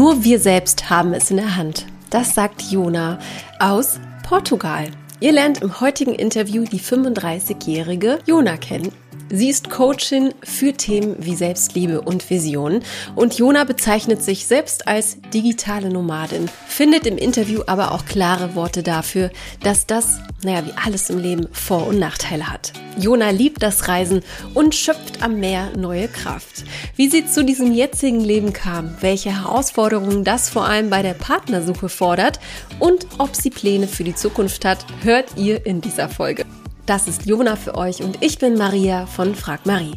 Nur wir selbst haben es in der Hand. Das sagt Jona aus Portugal. Ihr lernt im heutigen Interview die 35-jährige Jona kennen. Sie ist Coachin für Themen wie Selbstliebe und Vision und Jona bezeichnet sich selbst als digitale Nomadin, findet im Interview aber auch klare Worte dafür, dass das, naja, wie alles im Leben Vor- und Nachteile hat. Jona liebt das Reisen und schöpft am Meer neue Kraft. Wie sie zu diesem jetzigen Leben kam, welche Herausforderungen das vor allem bei der Partnersuche fordert und ob sie Pläne für die Zukunft hat, hört ihr in dieser Folge. Das ist Jona für euch und ich bin Maria von Frag Marie.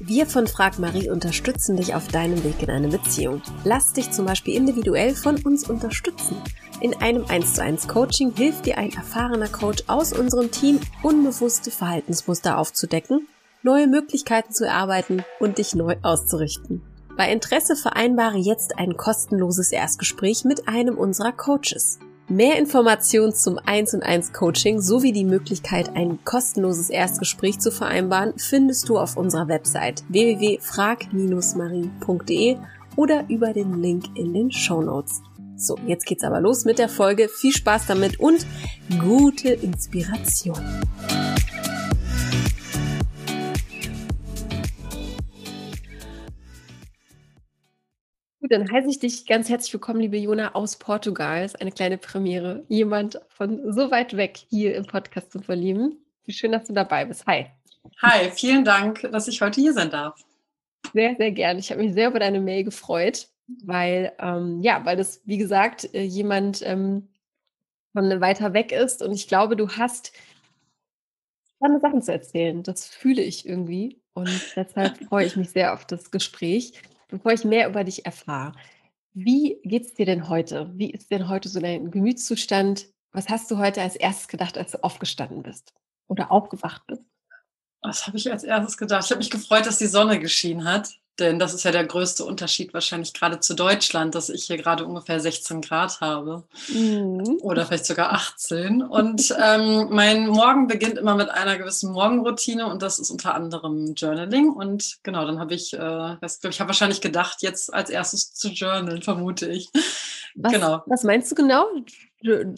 Wir von Frag Marie unterstützen dich auf deinem Weg in eine Beziehung. Lass dich zum Beispiel individuell von uns unterstützen. In einem 1 zu 1 Coaching hilft dir ein erfahrener Coach aus unserem Team, unbewusste Verhaltensmuster aufzudecken, neue Möglichkeiten zu erarbeiten und dich neu auszurichten. Bei Interesse vereinbare jetzt ein kostenloses Erstgespräch mit einem unserer Coaches. Mehr Informationen zum 1 und 1 Coaching sowie die Möglichkeit, ein kostenloses Erstgespräch zu vereinbaren, findest du auf unserer Website www.frag-marie.de oder über den Link in den Show Notes. So, jetzt geht's aber los mit der Folge. Viel Spaß damit und gute Inspiration. Gut, dann heiße ich dich ganz herzlich willkommen, liebe Jona aus Portugal. Das ist eine kleine Premiere. Jemand von so weit weg hier im Podcast zu verlieben. Wie schön, dass du dabei bist. Hi. Hi, vielen Dank, dass ich heute hier sein darf. Sehr, sehr gerne. Ich habe mich sehr über deine Mail gefreut, weil, ähm, ja, weil das, wie gesagt, äh, jemand ähm, von weiter weg ist. Und ich glaube, du hast spannende Sachen zu erzählen. Das fühle ich irgendwie. Und deshalb freue ich mich sehr auf das Gespräch bevor ich mehr über dich erfahre, wie geht es dir denn heute? Wie ist denn heute so dein Gemütszustand? Was hast du heute als erstes gedacht, als du aufgestanden bist oder aufgewacht bist? Was habe ich als erstes gedacht? Ich habe mich gefreut, dass die Sonne geschienen hat. Denn das ist ja der größte Unterschied wahrscheinlich gerade zu Deutschland, dass ich hier gerade ungefähr 16 Grad habe. Mhm. Oder vielleicht sogar 18. Und ähm, mein Morgen beginnt immer mit einer gewissen Morgenroutine und das ist unter anderem Journaling. Und genau, dann habe ich, äh, ich habe wahrscheinlich gedacht, jetzt als erstes zu journalen, vermute ich. Was, genau. Was meinst du genau?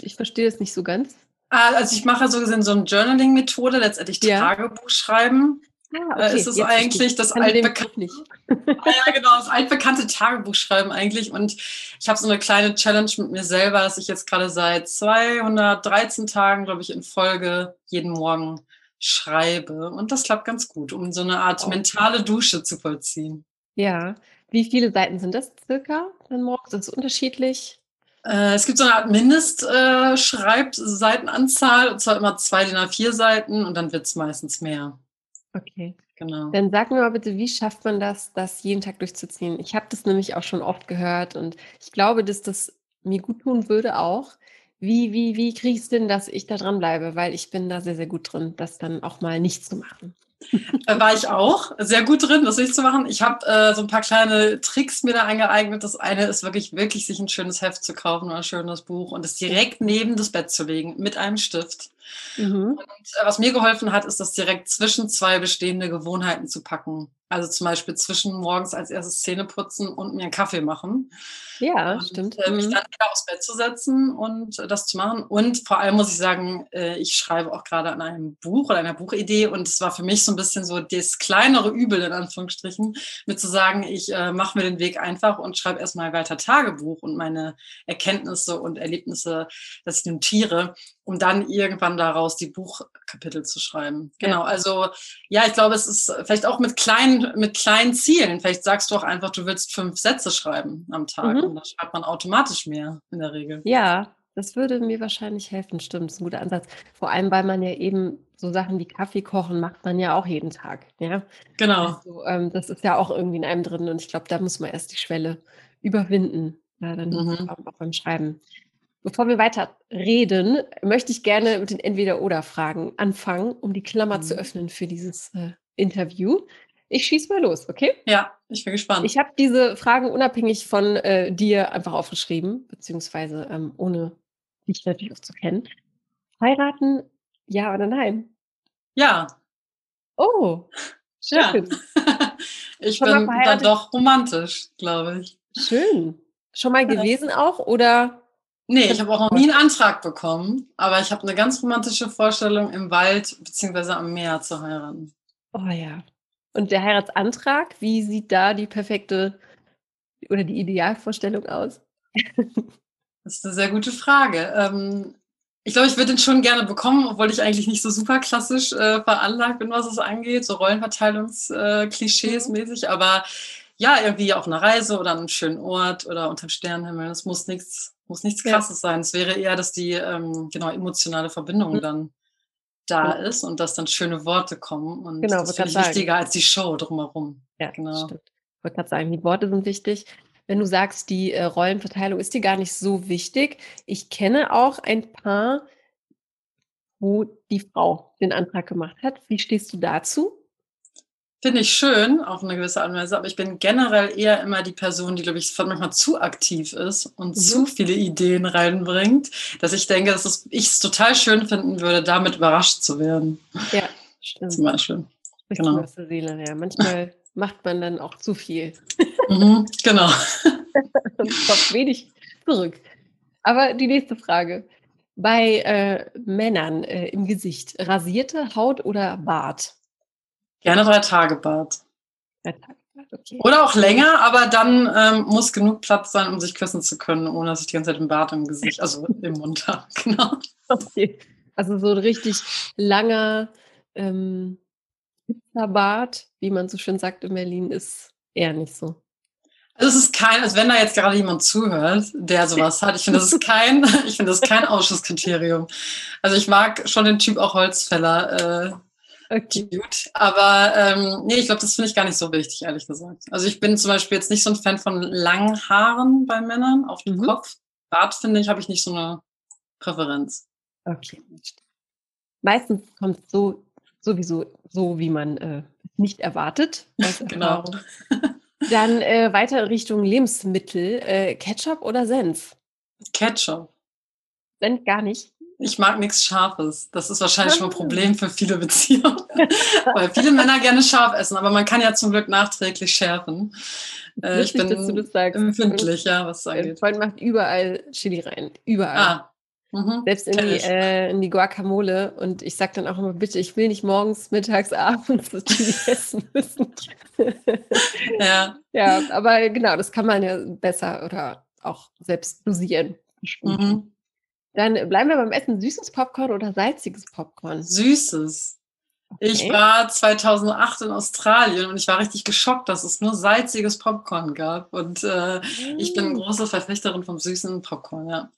Ich verstehe das nicht so ganz. Ah, also ich mache so gesehen so eine Journaling-Methode, letztendlich ja. Tagebuch schreiben. Ah, okay. Es ist eigentlich das altbekannte, ah, ja, genau, das altbekannte Tagebuchschreiben eigentlich. Und ich habe so eine kleine Challenge mit mir selber, dass ich jetzt gerade seit 213 Tagen, glaube ich, in Folge jeden Morgen schreibe. Und das klappt ganz gut, um so eine Art mentale Dusche zu vollziehen. Ja. Wie viele Seiten sind das circa dann morgens? Ist es unterschiedlich? Äh, es gibt so eine Art Mindestschreibseitenanzahl, äh, und zwar immer zwei DIN A4 Seiten und dann wird es meistens mehr. Okay. Genau. Dann sag mir mal bitte, wie schafft man das, das jeden Tag durchzuziehen? Ich habe das nämlich auch schon oft gehört und ich glaube, dass das mir gut tun würde auch. Wie, wie, wie kriege ich es denn, dass ich da dranbleibe? Weil ich bin da sehr, sehr gut drin, das dann auch mal nicht zu machen. Äh, war ich auch sehr gut drin, das nicht zu machen. Ich habe äh, so ein paar kleine Tricks mir da eingeeignet. Das eine ist wirklich, wirklich sich ein schönes Heft zu kaufen oder ein schönes Buch und es direkt neben das Bett zu legen mit einem Stift. Mhm. Und äh, was mir geholfen hat, ist das direkt zwischen zwei bestehende Gewohnheiten zu packen. Also zum Beispiel zwischen morgens als erstes Zähne putzen und mir einen Kaffee machen. Ja, und, stimmt. Äh, mich mhm. dann wieder aufs Bett zu setzen und äh, das zu machen. Und vor allem muss ich sagen, äh, ich schreibe auch gerade an einem Buch oder einer Buchidee und es war für mich so ein bisschen so das kleinere Übel in Anführungsstrichen, mit zu sagen, ich äh, mache mir den Weg einfach und schreibe erstmal weiter Tagebuch und meine Erkenntnisse und Erlebnisse, dass ich notiere um dann irgendwann daraus die Buchkapitel zu schreiben. Genau, also ja, ich glaube, es ist vielleicht auch mit kleinen, mit kleinen Zielen. Vielleicht sagst du auch einfach, du willst fünf Sätze schreiben am Tag mhm. und dann schreibt man automatisch mehr in der Regel. Ja, das würde mir wahrscheinlich helfen, stimmt, das ist ein guter Ansatz. Vor allem, weil man ja eben so Sachen wie Kaffee kochen macht man ja auch jeden Tag. Ja? Genau. Also, ähm, das ist ja auch irgendwie in einem drin und ich glaube, da muss man erst die Schwelle überwinden. Ja, dann mhm. auch beim Schreiben. Bevor wir weiter reden, möchte ich gerne mit den Entweder-Oder-Fragen anfangen, um die Klammer mhm. zu öffnen für dieses äh, Interview. Ich schieße mal los, okay? Ja, ich bin gespannt. Ich habe diese Fragen unabhängig von äh, dir einfach aufgeschrieben, beziehungsweise ähm, ohne dich natürlich auch zu kennen. Heiraten, ja oder nein? Ja. Oh, schön. Ja. ich bin dann doch romantisch, glaube ich. Schön. schon mal gewesen auch oder? Nee, ich habe auch noch nie einen Antrag bekommen, aber ich habe eine ganz romantische Vorstellung, im Wald bzw. am Meer zu heiraten. Oh ja. Und der Heiratsantrag, wie sieht da die perfekte oder die Idealvorstellung aus? Das ist eine sehr gute Frage. Ähm, ich glaube, ich würde den schon gerne bekommen, obwohl ich eigentlich nicht so super klassisch äh, veranlagt bin, was es angeht, so Rollenverteilungsklischees äh, mhm. mäßig, aber ja, irgendwie auf einer Reise oder an einem schönen Ort oder unterm Sternenhimmel. Das muss nichts, muss nichts Krasses ja. sein. Es wäre eher, dass die ähm, genau emotionale Verbindung mhm. dann da ja. ist und dass dann schöne Worte kommen. Und genau, das finde ich sagen. wichtiger als die Show drumherum. Ja, genau. Stimmt. Ich wollte gerade sagen, die Worte sind wichtig. Wenn du sagst, die äh, Rollenverteilung ist dir gar nicht so wichtig. Ich kenne auch ein paar, wo die Frau den Antrag gemacht hat. Wie stehst du dazu? Finde ich schön, auf eine gewisse Art und Weise, aber ich bin generell eher immer die Person, die, glaube ich, manchmal zu aktiv ist und mhm. zu viele Ideen reinbringt, dass ich denke, dass ich es total schön finden würde, damit überrascht zu werden. Ja, stimmt. Zum Beispiel. Genau. Aus der Seele, ja. Manchmal macht man dann auch zu viel. Mhm, genau. und kommt wenig zurück. Aber die nächste Frage. Bei äh, Männern äh, im Gesicht, rasierte Haut oder Bart? Gerne drei Tage Bad. Drei Tage Bad, okay. Oder auch länger, aber dann ähm, muss genug Platz sein, um sich küssen zu können, ohne dass ich die ganze Zeit im Bart im Gesicht, also im Mund habe. Genau. Okay. Also so ein richtig langer ähm, Bart, wie man so schön sagt in Berlin, ist eher nicht so. Also es ist kein, als wenn da jetzt gerade jemand zuhört, der sowas hat. Ich finde, das ist kein, ich finde das ist kein Ausschusskriterium. Also ich mag schon den Typ auch Holzfäller. Äh, Okay. Gut, aber ähm, nee, ich glaube, das finde ich gar nicht so wichtig, ehrlich gesagt. Also ich bin zum Beispiel jetzt nicht so ein Fan von langen Haaren bei Männern auf dem mhm. Kopf. Bart, finde ich, habe ich nicht so eine Präferenz. Okay. Meistens kommt es so sowieso so, wie man äh, nicht erwartet. genau. Dann äh, weiter Richtung Lebensmittel. Äh, Ketchup oder Senf? Ketchup. Senf gar nicht. Ich mag nichts Scharfes. Das ist wahrscheinlich schon ein. Problem für viele Beziehungen, weil viele Männer gerne scharf essen, aber man kann ja zum Glück nachträglich schärfen. Äh, ich bin das empfindlich, ja, was es angeht. Mein Freund macht überall Chili rein, überall. Ah. Mhm. Selbst in die, äh, in die Guacamole. Und ich sage dann auch immer, bitte, ich will nicht morgens, mittags, abends das Chili essen müssen. ja. Ja, aber genau, das kann man ja besser oder auch selbst dosieren. Mhm. Dann bleiben wir beim Essen. Süßes Popcorn oder salziges Popcorn? Süßes. Okay. Ich war 2008 in Australien und ich war richtig geschockt, dass es nur salziges Popcorn gab. Und äh, mm. ich bin mm. große Verfechterin vom süßen Popcorn, ja.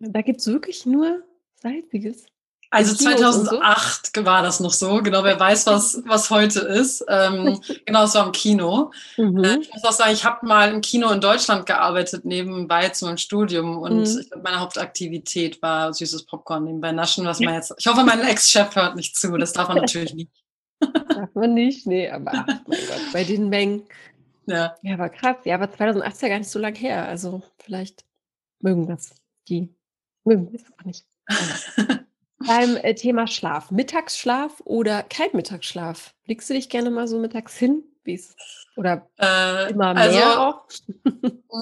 Da gibt es wirklich nur salziges? Also 2008 so? war das noch so. Genau, wer weiß, was, was heute ist. Ähm, genau, es war im Kino. Mhm. Äh, ich muss auch sagen, ich habe mal im Kino in Deutschland gearbeitet, nebenbei zu meinem Studium. Und mhm. meine Hauptaktivität war süßes Popcorn nebenbei naschen, was man jetzt. Ich hoffe, mein Ex-Chef hört nicht zu. Das darf man natürlich nicht. Darf man nicht, nee, aber ach, mein Gott, bei den Mengen. Ja. Ja, aber krass. Ja, aber 2008 ist ja gar nicht so lang her. Also vielleicht mögen das die. Mögen es auch nicht. Beim äh, Thema Schlaf, Mittagsschlaf oder kein Mittagsschlaf? Legst du dich gerne mal so mittags hin? Oder äh, immer mehr also, auch?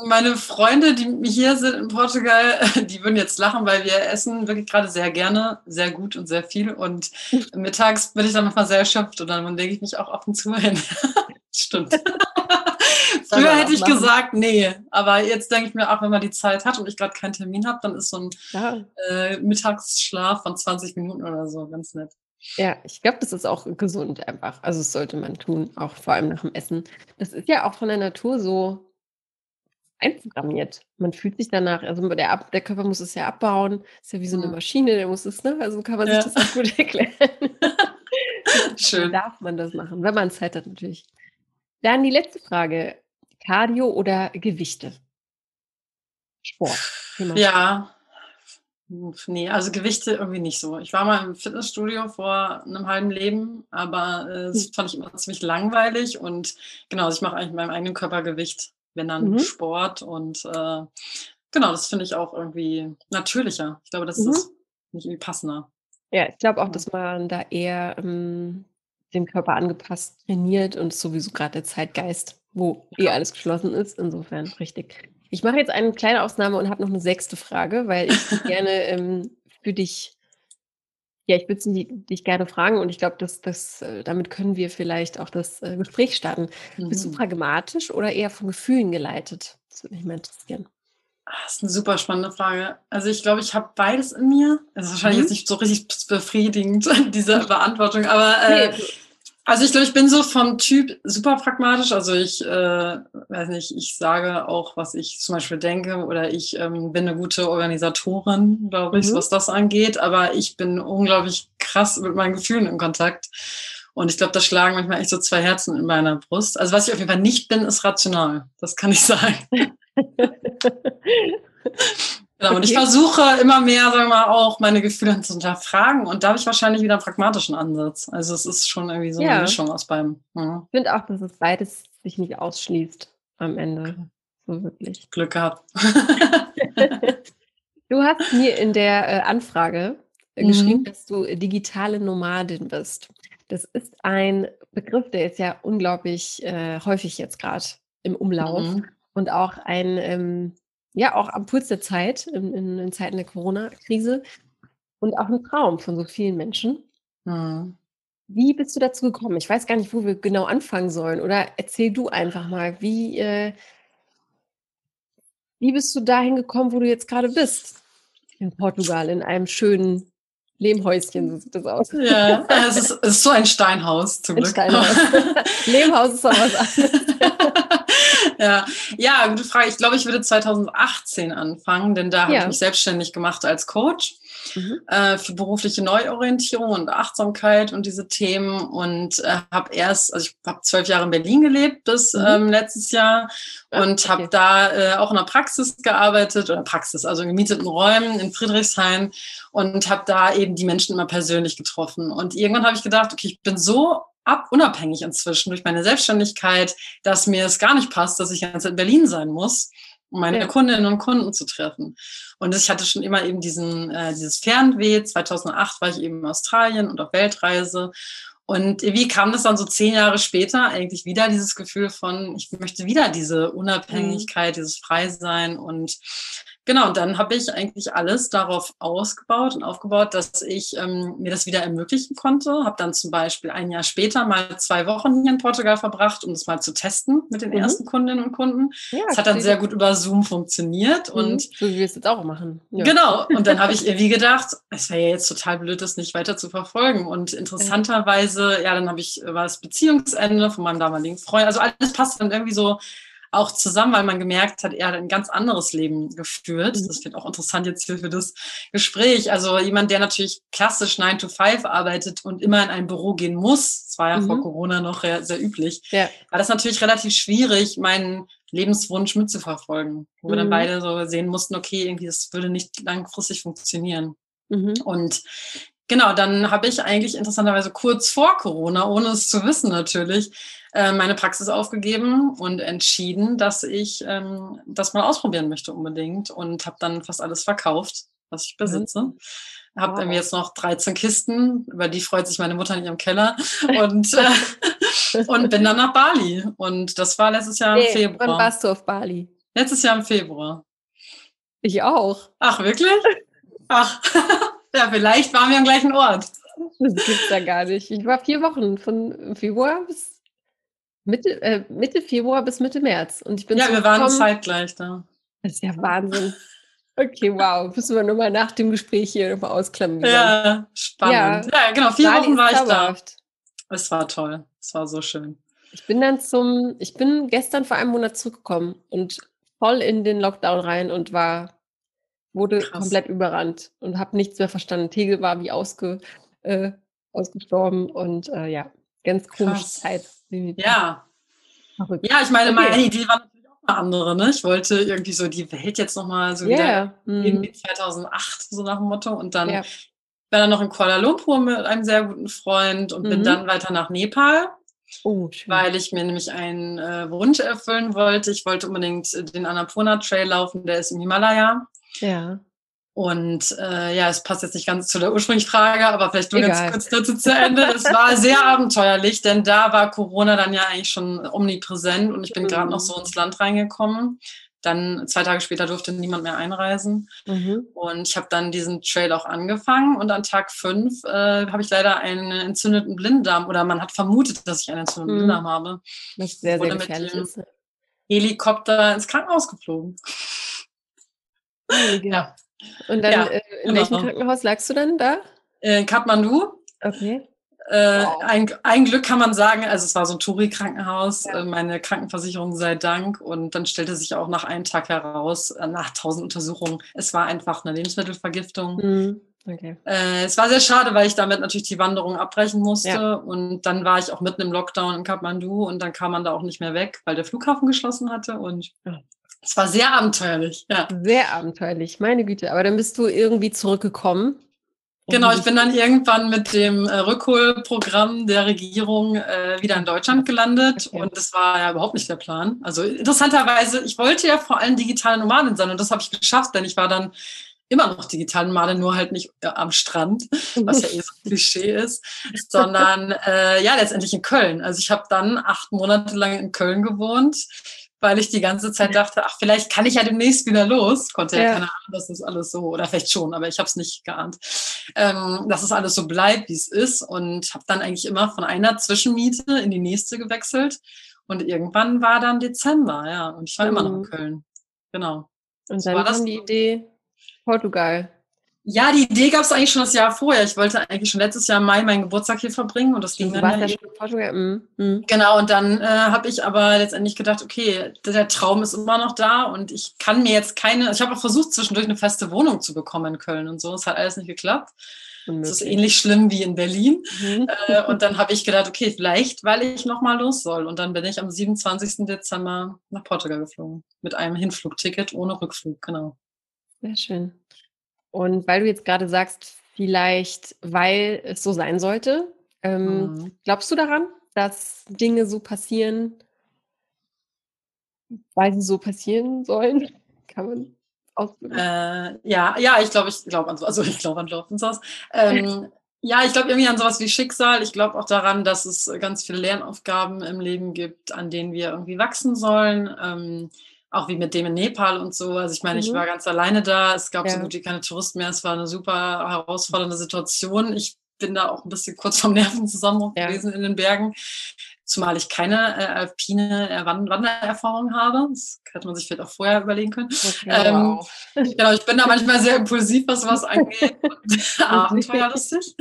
meine Freunde, die hier sind in Portugal, die würden jetzt lachen, weil wir essen wirklich gerade sehr gerne, sehr gut und sehr viel. Und mittags bin ich dann manchmal sehr erschöpft und dann lege ich mich auch ab und zu hin. Stimmt. Früher hätte ich machen. gesagt, nee. Aber jetzt denke ich mir auch, wenn man die Zeit hat und ich gerade keinen Termin habe, dann ist so ein ja. äh, Mittagsschlaf von 20 Minuten oder so ganz nett. Ja, ich glaube, das ist auch gesund einfach. Also das sollte man tun, auch vor allem nach dem Essen. Das ist ja auch von der Natur so einprogrammiert. Man fühlt sich danach, also der, Ab der Körper muss es ja abbauen, ist ja wie so eine. Maschine, der muss es, ne? Also kann man sich ja. das auch gut erklären. Schön. Dann darf man das machen, wenn man Zeit hat natürlich. Dann die letzte Frage. Cardio oder Gewichte? Sport. Thema ja. Nee, also Gewichte irgendwie nicht so. Ich war mal im Fitnessstudio vor einem halben Leben, aber äh, das hm. fand ich immer ziemlich langweilig und genau, also ich mache eigentlich meinem eigenen Körpergewicht, wenn dann mhm. Sport und äh, genau, das finde ich auch irgendwie natürlicher. Ich glaube, das mhm. ist nicht irgendwie passender. Ja, ich glaube auch, dass man da eher ähm, dem Körper angepasst trainiert und sowieso gerade der Zeitgeist, wo eh alles geschlossen ist. Insofern richtig. Ich mache jetzt eine kleine Ausnahme und habe noch eine sechste Frage, weil ich gerne ähm, für dich, ja, ich würde dich gerne fragen und ich glaube, dass das, äh, damit können wir vielleicht auch das äh, Gespräch starten. Mhm. Bist du mhm. pragmatisch oder eher von Gefühlen geleitet? Das würde mich mal interessieren. Ah, das ist eine super spannende Frage. Also ich glaube, ich habe beides in mir. Das ist wahrscheinlich mhm. jetzt nicht so richtig befriedigend, diese Beantwortung, aber äh, nee. Also ich glaube, ich bin so vom Typ super pragmatisch. Also ich äh, weiß nicht, ich sage auch, was ich zum Beispiel denke oder ich ähm, bin eine gute Organisatorin, glaube ich, mhm. was das angeht. Aber ich bin unglaublich krass mit meinen Gefühlen in Kontakt. Und ich glaube, da schlagen manchmal echt so zwei Herzen in meiner Brust. Also was ich auf jeden Fall nicht bin, ist rational. Das kann ich sagen. Genau, okay. und ich versuche immer mehr, sagen wir mal, auch meine Gefühle zu hinterfragen. Und da habe ich wahrscheinlich wieder einen pragmatischen Ansatz. Also es ist schon irgendwie so ja. eine Mischung aus beidem. Ja. Ich finde auch, dass es beides sich nicht ausschließt am Ende. So wirklich. Glück gehabt. du hast mir in der äh, Anfrage äh, mhm. geschrieben, dass du digitale Nomadin bist. Das ist ein Begriff, der ist ja unglaublich äh, häufig jetzt gerade im Umlauf. Mhm und auch ein, ähm, ja, auch am Puls der Zeit, in, in, in Zeiten der Corona-Krise und auch ein Traum von so vielen Menschen. Mhm. Wie bist du dazu gekommen? Ich weiß gar nicht, wo wir genau anfangen sollen. Oder erzähl du einfach mal, wie, äh, wie bist du dahin gekommen, wo du jetzt gerade bist? In Portugal, in einem schönen Lehmhäuschen, so sieht das aus. Ja, es ist, es ist so ein Steinhaus zum ein Glück. Steinhaus. Lehmhaus ist auch was anderes. Ja. ja, gute Frage. Ich glaube, ich würde 2018 anfangen, denn da ja. habe ich mich selbstständig gemacht als Coach. Mhm. Äh, für berufliche Neuorientierung und Achtsamkeit und diese Themen und äh, habe erst, also ich habe zwölf Jahre in Berlin gelebt bis mhm. ähm, letztes Jahr und okay. habe da äh, auch in der Praxis gearbeitet oder Praxis, also in gemieteten Räumen in Friedrichshain und habe da eben die Menschen immer persönlich getroffen und irgendwann habe ich gedacht, okay, ich bin so ab, unabhängig inzwischen durch meine Selbstständigkeit, dass mir es gar nicht passt, dass ich jetzt in Berlin sein muss, um meine ja. Kundinnen und Kunden zu treffen. Und ich hatte schon immer eben diesen, äh, dieses Fernweh. 2008 war ich eben in Australien und auf Weltreise. Und wie kam das dann so zehn Jahre später eigentlich wieder, dieses Gefühl von, ich möchte wieder diese Unabhängigkeit, mhm. dieses Freisein und Genau, und dann habe ich eigentlich alles darauf ausgebaut und aufgebaut, dass ich ähm, mir das wieder ermöglichen konnte. Habe dann zum Beispiel ein Jahr später mal zwei Wochen hier in Portugal verbracht, um das mal zu testen mit den mhm. ersten Kundinnen und Kunden. Ja, das hat dann sehr gut über Zoom funktioniert. Mhm. Und so wie wir es jetzt auch machen. Ja. Genau. Und dann habe ich irgendwie gedacht, es wäre ja jetzt total blöd, das nicht weiter zu verfolgen. Und interessanterweise, ja, dann habe ich, war das Beziehungsende von meinem damaligen Freund. Also alles passt dann irgendwie so auch zusammen, weil man gemerkt hat, er hat ein ganz anderes Leben geführt. Mhm. Das wird auch interessant jetzt hier für das Gespräch. Also jemand, der natürlich klassisch 9 to 5 arbeitet und immer in ein Büro gehen muss, das war ja mhm. vor Corona noch sehr üblich, ja. war das natürlich relativ schwierig, meinen Lebenswunsch mitzuverfolgen. Wo mhm. wir dann mhm. beide so sehen mussten, okay, irgendwie das würde nicht langfristig funktionieren. Mhm. Und Genau, dann habe ich eigentlich interessanterweise kurz vor Corona, ohne es zu wissen natürlich, äh, meine Praxis aufgegeben und entschieden, dass ich ähm, das mal ausprobieren möchte unbedingt und habe dann fast alles verkauft, was ich besitze. Mhm. Habe wow. jetzt noch 13 Kisten, über die freut sich meine Mutter in ihrem Keller und, äh, und bin dann nach Bali. Und das war letztes Jahr im hey, Februar. Wann warst du auf Bali? Letztes Jahr im Februar. Ich auch. Ach, wirklich? Ach, ja, vielleicht waren wir am gleichen Ort. Das gibt's ja gar nicht. Ich war vier Wochen von Februar bis Mitte, äh, Mitte Februar bis Mitte März. Und ich bin ja, wir waren zeitgleich da. Das ist ja Wahnsinn. Okay, wow. Müssen wir nochmal nach dem Gespräch hier nochmal ausklemmen. Ja, spannend. Ja, ja genau. Vier Bali Wochen war ich da. Es war toll. Es war so schön. Ich bin dann zum, ich bin gestern vor einem Monat zurückgekommen und voll in den Lockdown rein und war, wurde Krass. komplett überrannt und habe nichts mehr verstanden. Tegel war wie ausge, äh, ausgestorben und äh, ja, ganz komische Krass. Zeit. Ja. Verrückt. Ja, ich meine, okay. meine Idee war natürlich auch eine andere. Ne? Ich wollte irgendwie so die Welt jetzt nochmal so yeah. wieder irgendwie 2008, so nach dem Motto. Und dann yeah. war dann noch in Kuala Lumpur mit einem sehr guten Freund und mhm. bin dann weiter nach Nepal. Oh, weil ich mir nämlich einen äh, Wunsch erfüllen wollte. Ich wollte unbedingt den Annapurna Trail laufen, der ist im Himalaya. Ja. Und äh, ja, es passt jetzt nicht ganz zu der ursprünglichen Frage, aber vielleicht nur Egal. ganz kurz dazu zu Ende. Es war sehr abenteuerlich, denn da war Corona dann ja eigentlich schon omnipräsent und ich bin mhm. gerade noch so ins Land reingekommen. dann zwei Tage später durfte niemand mehr einreisen. Mhm. Und ich habe dann diesen Trail auch angefangen und an Tag fünf äh, habe ich leider einen entzündeten Blinddarm oder man hat vermutet, dass ich einen entzündeten mhm. Blinddarm habe. Was sehr, sehr gefährlich ist. Helikopter ins Krankenhaus geflogen. Ja. Und dann, ja, äh, in genau. welchem Krankenhaus lagst du dann da? In Kathmandu. Okay. Äh, wow. ein, ein, Glück kann man sagen, also es war so ein Touri-Krankenhaus, ja. äh, meine Krankenversicherung sei Dank. Und dann stellte sich auch nach einem Tag heraus, äh, nach tausend Untersuchungen, es war einfach eine Lebensmittelvergiftung. Mhm. Okay. Äh, es war sehr schade, weil ich damit natürlich die Wanderung abbrechen musste. Ja. Und dann war ich auch mitten im Lockdown in Kathmandu und dann kam man da auch nicht mehr weg, weil der Flughafen geschlossen hatte. Und ja. Es war sehr abenteuerlich. Ja. Sehr abenteuerlich, meine Güte. Aber dann bist du irgendwie zurückgekommen Genau, ich bin dann irgendwann mit dem äh, Rückholprogramm der Regierung äh, wieder in Deutschland gelandet okay. und das war ja überhaupt nicht der Plan. Also interessanterweise, ich wollte ja vor allem digitale Nomadin sein und das habe ich geschafft, denn ich war dann immer noch digitale Nomadin, nur halt nicht äh, am Strand, was ja eh so ein Klischee ist, sondern äh, ja letztendlich in Köln. Also ich habe dann acht Monate lang in Köln gewohnt weil ich die ganze Zeit dachte, ach, vielleicht kann ich ja demnächst wieder los. Konnte ja, ja keine Ahnung, dass das alles so, oder vielleicht schon, aber ich habe es nicht geahnt, ähm, dass es alles so bleibt, wie es ist. Und habe dann eigentlich immer von einer Zwischenmiete in die nächste gewechselt. Und irgendwann war dann Dezember, ja. Und ich war mhm. immer noch in mhm. Köln. Genau. Und dann kam die Idee Portugal. Ja, die Idee gab es eigentlich schon das Jahr vorher. Ich wollte eigentlich schon letztes Jahr im Mai meinen Geburtstag hier verbringen und das ging du dann. Ja schon Portugal. Mhm. mhm. Genau, und dann äh, habe ich aber letztendlich gedacht, okay, der Traum ist immer noch da und ich kann mir jetzt keine, ich habe auch versucht, zwischendurch eine feste Wohnung zu bekommen in Köln und so. Es hat alles nicht geklappt. Es ist ähnlich schlimm wie in Berlin. Mhm. Äh, und dann habe ich gedacht, okay, vielleicht, weil ich nochmal los soll. Und dann bin ich am 27. Dezember nach Portugal geflogen. Mit einem Hinflugticket ohne Rückflug, genau. Sehr schön. Und weil du jetzt gerade sagst, vielleicht, weil es so sein sollte, ähm, mhm. glaubst du daran, dass Dinge so passieren, weil sie so passieren sollen? Kann man ausdrücken? Äh, ja, ja, ich glaube, ich glaube an so, also ich glaube an Glaubenshaus. Ähm, ja, ich glaube irgendwie an sowas wie Schicksal. Ich glaube auch daran, dass es ganz viele Lernaufgaben im Leben gibt, an denen wir irgendwie wachsen sollen. Ähm, auch wie mit dem in Nepal und so. Also ich meine, mhm. ich war ganz alleine da. Es gab ja. so gut wie keine Touristen mehr. Es war eine super herausfordernde Situation. Ich bin da auch ein bisschen kurz vom Nervenzusammenbruch ja. gewesen in den Bergen. Zumal ich keine äh, alpine äh, Wandererfahrung habe. Das hätte man sich vielleicht auch vorher überlegen können. Okay, ähm, wow. Genau, ich bin da manchmal sehr impulsiv, was was angeht. abenteuerlustig.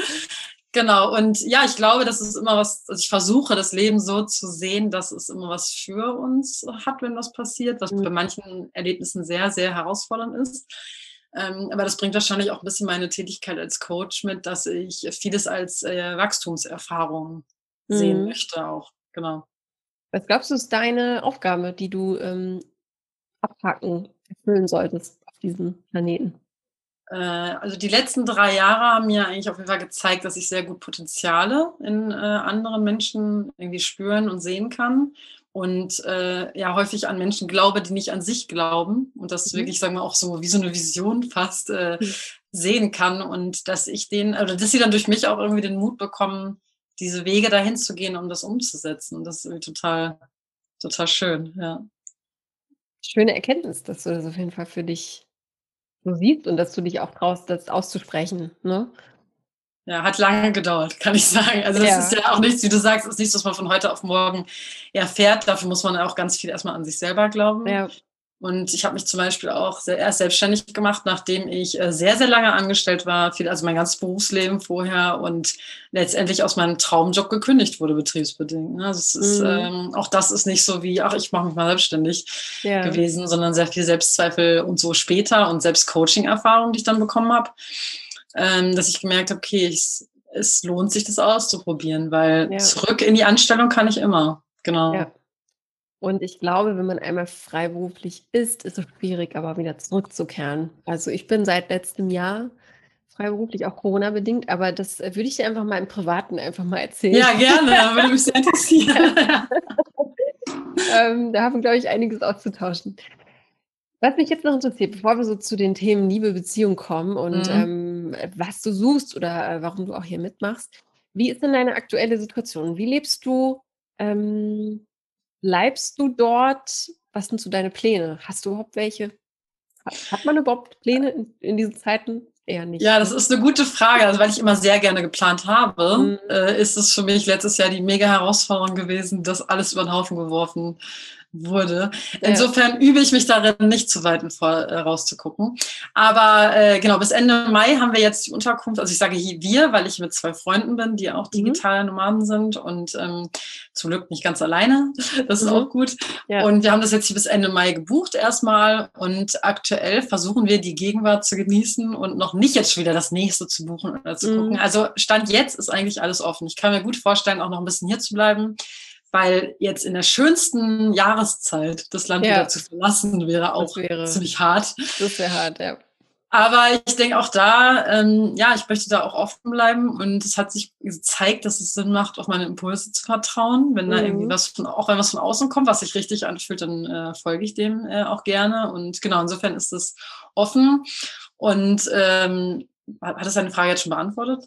Genau, und ja, ich glaube, das ist immer was, also ich versuche das Leben so zu sehen, dass es immer was für uns hat, wenn was passiert, was mhm. bei manchen Erlebnissen sehr, sehr herausfordernd ist. Ähm, aber das bringt wahrscheinlich auch ein bisschen meine Tätigkeit als Coach mit, dass ich vieles als äh, Wachstumserfahrung mhm. sehen möchte auch. Genau. Was glaubst du, ist deine Aufgabe, die du ähm, abhaken, erfüllen solltest auf diesem Planeten? Äh, also die letzten drei Jahre haben mir eigentlich auf jeden Fall gezeigt, dass ich sehr gut Potenziale in äh, anderen Menschen irgendwie spüren und sehen kann. Und äh, ja, häufig an Menschen glaube, die nicht an sich glauben. Und das mhm. wirklich, sagen wir, auch so wie so eine Vision fast äh, mhm. sehen kann. Und dass ich denen, oder dass sie dann durch mich auch irgendwie den Mut bekommen, diese Wege dahin zu gehen, um das umzusetzen. Und das ist irgendwie total, total schön, ja. Schöne Erkenntnis, dass du das auf jeden Fall für dich so siehst und dass du dich auch traust, das auszusprechen. Ne? Ja, hat lange gedauert, kann ich sagen. Also das ja. ist ja auch nichts, wie du sagst, ist nichts, was man von heute auf morgen erfährt. Dafür muss man auch ganz viel erstmal an sich selber glauben. Ja. Und ich habe mich zum Beispiel auch sehr, erst selbstständig gemacht, nachdem ich äh, sehr, sehr lange angestellt war, viel, also mein ganzes Berufsleben vorher und letztendlich aus meinem Traumjob gekündigt wurde, betriebsbedingt. Ne? Also es ist, mhm. ähm, auch das ist nicht so wie, ach, ich mache mich mal selbstständig ja. gewesen, sondern sehr viel Selbstzweifel und so später und selbst Coaching-Erfahrung, die ich dann bekommen habe, ähm, dass ich gemerkt habe, okay, ich, es lohnt sich, das auszuprobieren, weil ja. zurück in die Anstellung kann ich immer. Genau. Ja. Und ich glaube, wenn man einmal freiberuflich ist, ist es schwierig, aber wieder zurückzukehren. Also ich bin seit letztem Jahr freiberuflich, auch Corona-bedingt, aber das äh, würde ich dir einfach mal im Privaten einfach mal erzählen. Ja, gerne, würde mich sehr interessieren. ähm, da haben wir, glaube ich, einiges auszutauschen. Was mich jetzt noch interessiert, bevor wir so zu den Themen Liebe, Beziehung kommen und mhm. ähm, was du suchst oder äh, warum du auch hier mitmachst, wie ist denn deine aktuelle Situation? Wie lebst du ähm, bleibst du dort? Was sind so deine Pläne? Hast du überhaupt welche? Hat man überhaupt Pläne in, in diesen Zeiten? Eher nicht. Ja, das ist eine gute Frage. Also, weil ich immer sehr gerne geplant habe, mhm. äh, ist es für mich letztes Jahr die mega Herausforderung gewesen, das alles über den Haufen geworfen wurde. Insofern übe ich mich darin, nicht zu weit äh, rauszugucken. Aber äh, genau, bis Ende Mai haben wir jetzt die Unterkunft. Also ich sage hier wir, weil ich mit zwei Freunden bin, die auch mhm. digitale. Nomaden sind und ähm, zum Glück nicht ganz alleine. Das ist mhm. auch gut. Ja. Und wir haben das jetzt hier bis Ende Mai gebucht erstmal. Und aktuell versuchen wir die Gegenwart zu genießen und noch nicht jetzt schon wieder das nächste zu buchen oder zu mhm. gucken. Also Stand jetzt ist eigentlich alles offen. Ich kann mir gut vorstellen, auch noch ein bisschen hier zu bleiben weil jetzt in der schönsten Jahreszeit das Land ja. wieder zu verlassen wäre auch wäre, ziemlich hart. Das wäre hart, ja. Aber ich denke auch da, ähm, ja, ich möchte da auch offen bleiben und es hat sich gezeigt, dass es Sinn macht, auf meine Impulse zu vertrauen. Wenn mhm. da irgendwie mhm. was von, auch wenn was von außen kommt, was sich richtig anfühlt, dann äh, folge ich dem äh, auch gerne. Und genau, insofern ist es offen. Und ähm, hat es deine Frage jetzt schon beantwortet?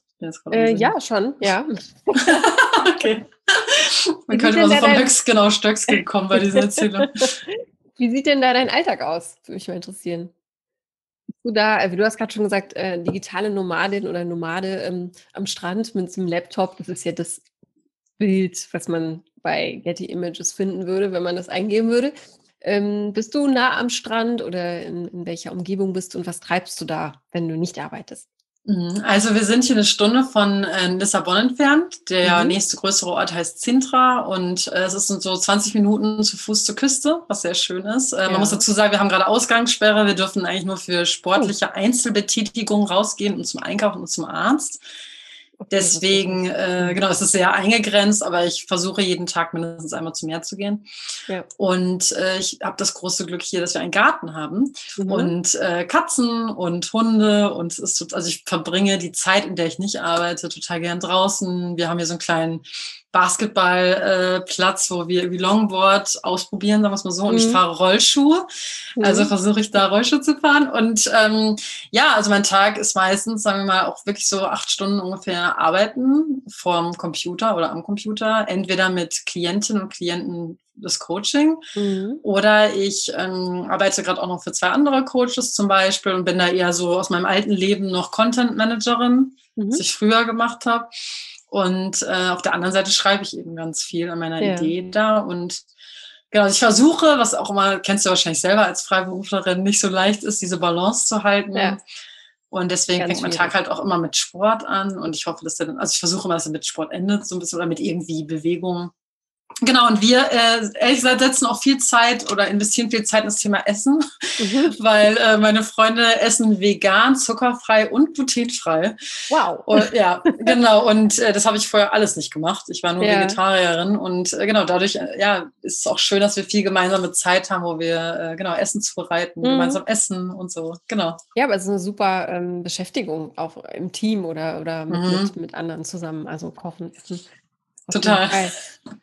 Äh, ja, schon, ja. okay. Man könnte immer so vom Höchst genau Stöckskin kommen bei dieser Erzählung. Wie sieht denn da dein Alltag aus? Würde mich mal interessieren. Du da, äh, du hast gerade schon gesagt, äh, digitale Nomadin oder Nomade ähm, am Strand mit einem Laptop, das ist ja das Bild, was man bei Getty Images finden würde, wenn man das eingeben würde. Ähm, bist du nah am Strand oder in, in welcher Umgebung bist du und was treibst du da, wenn du nicht arbeitest? Mhm. Also wir sind hier eine Stunde von äh, Lissabon entfernt. Der mhm. nächste größere Ort heißt Sintra und äh, es sind so 20 Minuten zu Fuß zur Küste, was sehr schön ist. Äh, ja. Man muss dazu sagen, wir haben gerade Ausgangssperre. Wir dürfen eigentlich nur für sportliche oh. Einzelbetätigungen rausgehen und zum Einkaufen und zum Arzt. Deswegen, äh, genau, es ist sehr eingegrenzt, aber ich versuche jeden Tag mindestens einmal zum Meer zu gehen. Ja. Und äh, ich habe das große Glück hier, dass wir einen Garten haben mhm. und äh, Katzen und Hunde und es ist, also ich verbringe die Zeit, in der ich nicht arbeite, total gern draußen. Wir haben hier so einen kleinen Basketballplatz, äh, wo wir irgendwie Longboard ausprobieren, sagen wir es mal so. Und mhm. ich fahre Rollschuhe. Mhm. Also versuche ich da Rollschuhe zu fahren. Und ähm, ja, also mein Tag ist meistens, sagen wir mal, auch wirklich so acht Stunden ungefähr arbeiten vorm Computer oder am Computer. Entweder mit Klientinnen und Klienten das Coaching mhm. oder ich ähm, arbeite gerade auch noch für zwei andere Coaches zum Beispiel und bin da eher so aus meinem alten Leben noch Content Managerin, mhm. was ich früher gemacht habe. Und äh, auf der anderen Seite schreibe ich eben ganz viel an meiner ja. Idee da. Und genau, ich versuche, was auch immer, kennst du wahrscheinlich selber als Freiberuflerin, nicht so leicht ist, diese Balance zu halten. Ja. Und deswegen ganz fängt mein Tag halt auch immer mit Sport an. Und ich hoffe, dass der dann, also ich versuche immer, dass er mit Sport endet, so ein bisschen, oder mit irgendwie Bewegung. Genau, und wir, äh, ehrlich gesagt, setzen auch viel Zeit oder investieren viel Zeit ins Thema Essen, mhm. weil äh, meine Freunde essen vegan, zuckerfrei und glutenfrei. Wow. Und, ja, genau. Und äh, das habe ich vorher alles nicht gemacht. Ich war nur ja. Vegetarierin und äh, genau, dadurch äh, ja, ist es auch schön, dass wir viel gemeinsame Zeit haben, wo wir äh, genau Essen zubereiten, mhm. gemeinsam essen und so. Genau. Ja, aber es ist eine super ähm, Beschäftigung, auch im Team oder, oder mit, mhm. mit, mit anderen zusammen, also kochen, essen. Total.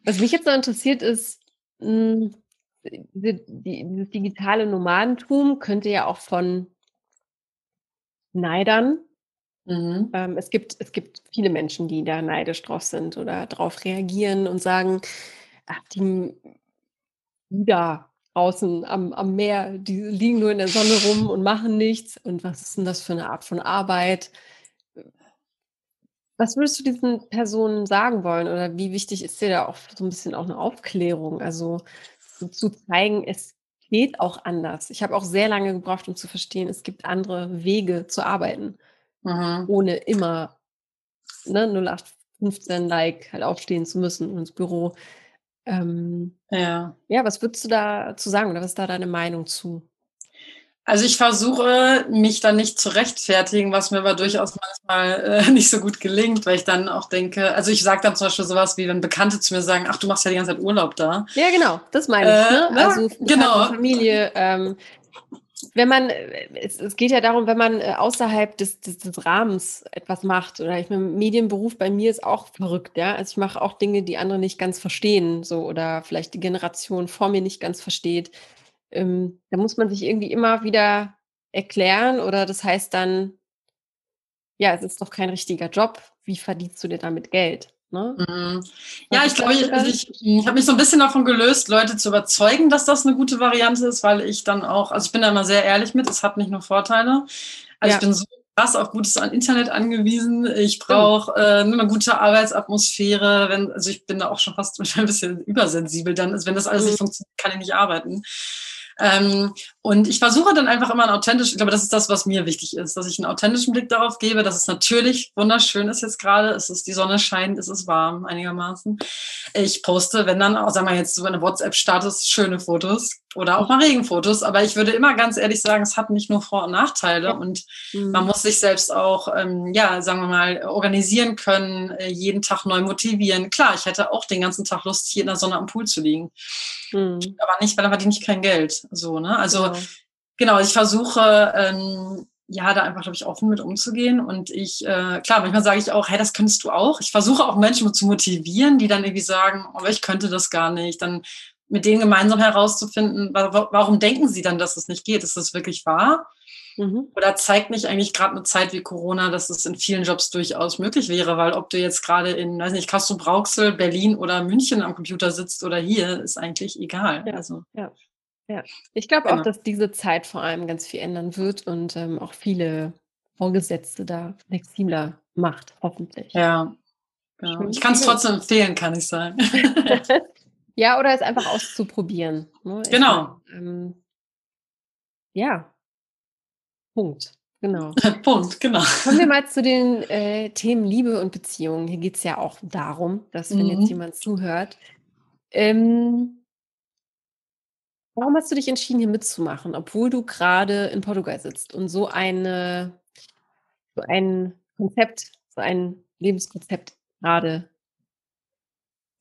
Was mich jetzt noch interessiert ist, hm, dieses digitale Nomadentum könnte ja auch von Neidern. Mhm. Ähm, es, gibt, es gibt viele Menschen, die da neidisch drauf sind oder darauf reagieren und sagen, ach, die da draußen am, am Meer, die liegen nur in der Sonne rum und machen nichts. Und was ist denn das für eine Art von Arbeit? Was würdest du diesen Personen sagen wollen oder wie wichtig ist dir da auch so ein bisschen auch eine Aufklärung? Also so zu zeigen, es geht auch anders. Ich habe auch sehr lange gebraucht, um zu verstehen, es gibt andere Wege zu arbeiten, mhm. ohne immer ne, 0815 Like halt aufstehen zu müssen ins Büro. Ähm, ja. ja, was würdest du da zu sagen oder was ist da deine Meinung zu? Also ich versuche, mich dann nicht zu rechtfertigen, was mir aber durchaus manchmal äh, nicht so gut gelingt, weil ich dann auch denke, also ich sage dann zum Beispiel sowas wie, wenn Bekannte zu mir sagen, ach, du machst ja die ganze Zeit Urlaub da. Ja, genau, das meine ich. Ne? Äh? Also genau. Familie, ähm, wenn man, es, es, geht ja darum, wenn man äh, außerhalb des, des, des, Rahmens etwas macht, oder ich meine, Medienberuf bei mir ist auch verrückt, ja. Also ich mache auch Dinge, die andere nicht ganz verstehen, so oder vielleicht die Generation vor mir nicht ganz versteht ähm, da muss man sich irgendwie immer wieder erklären oder das heißt dann, ja, es ist doch kein richtiger Job, wie verdienst du dir damit Geld? Ne? Mhm. Ja, ich glaube, ich, also ich, ich habe mich so ein bisschen davon gelöst, Leute zu überzeugen, dass das eine gute Variante ist, weil ich dann auch, also ich bin da immer sehr ehrlich mit, es hat nicht nur Vorteile. Also ja. ich bin so krass auf gutes Internet angewiesen. Ich brauche äh, eine gute Arbeitsatmosphäre. Wenn, also ich bin da auch schon fast ein bisschen übersensibel. Dann, also wenn das alles nicht mhm. funktioniert, kann ich nicht arbeiten. Ähm, und ich versuche dann einfach immer ein authentisch, ich glaube, das ist das, was mir wichtig ist, dass ich einen authentischen Blick darauf gebe, dass es natürlich wunderschön ist jetzt gerade, es ist die Sonne scheint, es ist warm einigermaßen. Ich poste, wenn dann, auch, sagen wir jetzt so eine WhatsApp-Status, schöne Fotos oder auch mal Regenfotos, aber ich würde immer ganz ehrlich sagen, es hat nicht nur Vor- und Nachteile und mhm. man muss sich selbst auch, ähm, ja, sagen wir mal, organisieren können, äh, jeden Tag neu motivieren. Klar, ich hätte auch den ganzen Tag Lust, hier in der Sonne am Pool zu liegen. Mhm. Aber nicht, weil dann verdiene ich kein Geld. So, ne? Also genau, genau ich versuche, ähm, ja, da einfach, glaube ich, offen mit umzugehen. Und ich, äh, klar, manchmal sage ich auch, hey, das könntest du auch. Ich versuche auch Menschen zu motivieren, die dann irgendwie sagen, aber ich könnte das gar nicht. Dann mit denen gemeinsam herauszufinden, warum denken sie dann, dass es nicht geht? Ist das wirklich wahr? Mhm. Oder zeigt nicht eigentlich gerade eine Zeit wie Corona, dass es in vielen Jobs durchaus möglich wäre? Weil ob du jetzt gerade in, weiß nicht, Castro Brauxel, Berlin oder München am Computer sitzt oder hier, ist eigentlich egal. Ja, also. ja. Ja. Ich glaube genau. auch, dass diese Zeit vor allem ganz viel ändern wird und ähm, auch viele Vorgesetzte da flexibler macht, hoffentlich. Ja, genau. Ich kann es trotzdem empfehlen, kann ich sagen. ja, oder es einfach auszuprobieren. Ne? Genau. Meine, ähm, ja, Punkt. Genau. Punkt, genau. Kommen wir mal zu den äh, Themen Liebe und Beziehungen. Hier geht es ja auch darum, dass wenn mhm. jetzt jemand zuhört. Ähm, warum hast du dich entschieden, hier mitzumachen, obwohl du gerade in Portugal sitzt und so eine, so ein Konzept, so ein Lebenskonzept gerade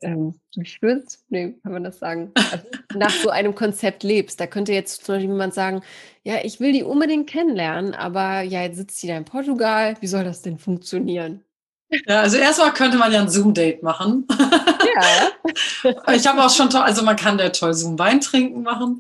ähm, durchführst? Nee, kann man das sagen? Also nach so einem Konzept lebst. Da könnte jetzt zum Beispiel jemand sagen, ja, ich will die unbedingt kennenlernen, aber ja, jetzt sitzt sie da in Portugal. Wie soll das denn funktionieren? Ja, also erstmal könnte man ja ein Zoom-Date machen. Ja. ich habe auch schon, also man kann der toll Zoom-Wein trinken machen.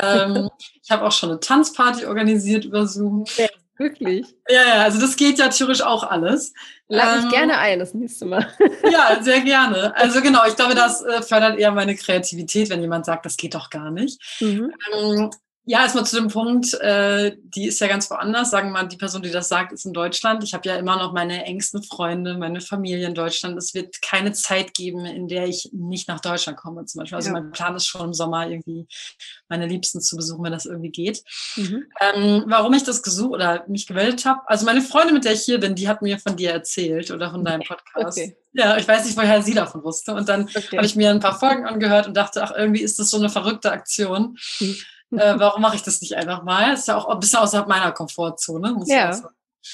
Ähm, ich habe auch schon eine Tanzparty organisiert über Zoom. Ja, wirklich? Ja, ja, also das geht ja theoretisch auch alles. Lade ich ähm, gerne ein das nächste Mal. Ja, sehr gerne. Also genau, ich glaube, das äh, fördert eher meine Kreativität, wenn jemand sagt, das geht doch gar nicht. Mhm. Ähm, ja, erstmal zu dem Punkt, äh, die ist ja ganz woanders. Sagen wir mal, die Person, die das sagt, ist in Deutschland. Ich habe ja immer noch meine engsten Freunde, meine Familie in Deutschland. Es wird keine Zeit geben, in der ich nicht nach Deutschland komme, zum Beispiel. Also ja. mein Plan ist schon im Sommer irgendwie meine Liebsten zu besuchen, wenn das irgendwie geht. Mhm. Ähm, warum ich das gesucht oder mich gewählt habe, also meine Freundin, mit der ich hier bin, die hat mir von dir erzählt oder von deinem Podcast. Okay. Ja, ich weiß nicht, woher sie davon wusste. Und dann okay. habe ich mir ein paar Folgen angehört und dachte, ach, irgendwie ist das so eine verrückte Aktion. Mhm äh, warum mache ich das nicht einfach mal? Ist ja auch ein bisschen außerhalb meiner Komfortzone. Muss ja.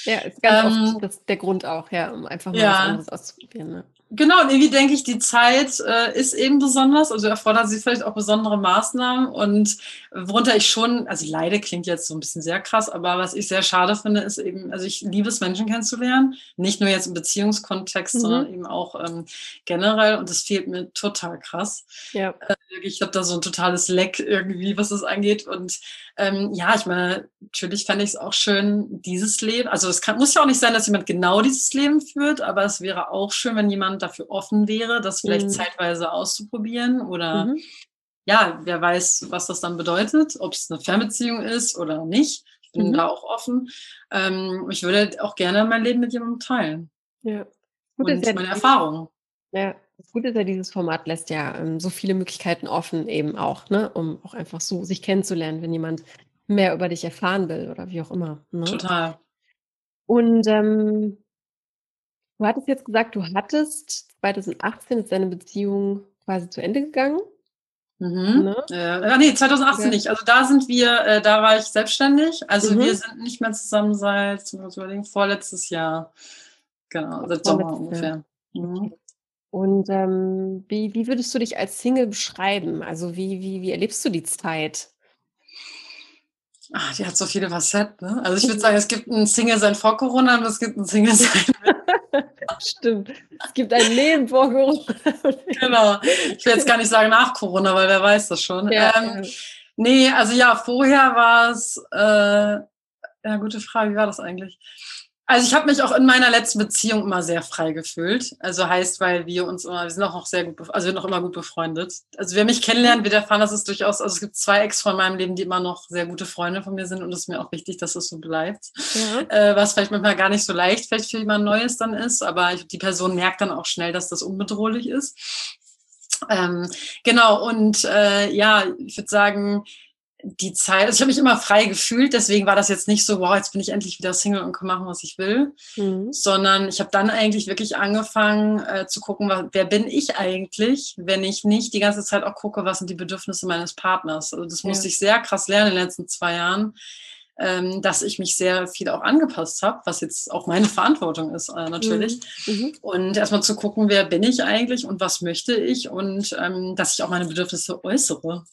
Ja, ist ganz ähm, oft der Grund auch, ja, um einfach mal ja. was anderes auszuprobieren. Ne? Genau, und irgendwie denke ich, die Zeit äh, ist eben besonders, also erfordert sie vielleicht auch besondere Maßnahmen und worunter ich schon, also leide klingt jetzt so ein bisschen sehr krass, aber was ich sehr schade finde, ist eben, also ich liebe es, Menschen kennenzulernen, nicht nur jetzt im Beziehungskontext, mhm. sondern eben auch ähm, generell und das fehlt mir total krass. Ja. Äh, ich habe da so ein totales Leck irgendwie, was das angeht und ähm, ja, ich meine, natürlich fände ich es auch schön, dieses Leben, also es kann, muss ja auch nicht sein, dass jemand genau dieses Leben führt, aber es wäre auch schön, wenn jemand dafür offen wäre, das vielleicht mhm. zeitweise auszuprobieren oder mhm. ja, wer weiß, was das dann bedeutet, ob es eine Fernbeziehung ist oder nicht. Ich bin mhm. da auch offen. Ähm, ich würde auch gerne mein Leben mit jemandem teilen. Ja. Gut, und meine Erfahrungen. Ja, das Gute ist ja, dieses Format lässt ja ähm, so viele Möglichkeiten offen, eben auch, ne, um auch einfach so sich kennenzulernen, wenn jemand mehr über dich erfahren will oder wie auch immer. Ne? Total. Und ähm, du hattest jetzt gesagt, du hattest 2018 ist deine Beziehung quasi zu Ende gegangen. Mhm. Ne? Äh, nee, 2018 ja. nicht. Also da sind wir, äh, da war ich selbstständig. Also mhm. wir sind nicht mehr zusammen seit, vorletztes Jahr. Genau, seit Sommer ungefähr. Mhm. Und ähm, wie, wie würdest du dich als Single beschreiben? Also wie, wie, wie erlebst du die Zeit? Ach, die hat so viele Facetten. Ne? Also ich würde sagen, es gibt ein Single-Sein vor Corona und es gibt ein Single-Sein. Stimmt. Es gibt ein Leben vor Corona. genau. Ich will jetzt gar nicht sagen nach Corona, weil wer weiß das schon. Ja, ähm. Nee, also ja, vorher war es, äh, ja, gute Frage, wie war das eigentlich? Also ich habe mich auch in meiner letzten Beziehung immer sehr frei gefühlt. Also heißt, weil wir uns immer, wir sind auch noch sehr gut, also wir sind noch immer gut befreundet. Also wer mich kennenlernt, wird erfahren, dass es durchaus, also es gibt zwei Ex von meinem Leben, die immer noch sehr gute Freunde von mir sind und es ist mir auch wichtig, dass es so bleibt. Ja. Äh, was vielleicht manchmal gar nicht so leicht vielleicht für jemand Neues dann ist, aber ich, die Person merkt dann auch schnell, dass das unbedrohlich ist. Ähm, genau, und äh, ja, ich würde sagen, die Zeit, also ich habe mich immer frei gefühlt, deswegen war das jetzt nicht so, wow, jetzt bin ich endlich wieder Single und kann machen, was ich will, mhm. sondern ich habe dann eigentlich wirklich angefangen äh, zu gucken, was, wer bin ich eigentlich, wenn ich nicht die ganze Zeit auch gucke, was sind die Bedürfnisse meines Partners. Also das ja. musste ich sehr krass lernen in den letzten zwei Jahren, ähm, dass ich mich sehr viel auch angepasst habe, was jetzt auch meine Verantwortung ist äh, natürlich. Mhm. Mhm. Und erstmal zu gucken, wer bin ich eigentlich und was möchte ich und ähm, dass ich auch meine Bedürfnisse äußere.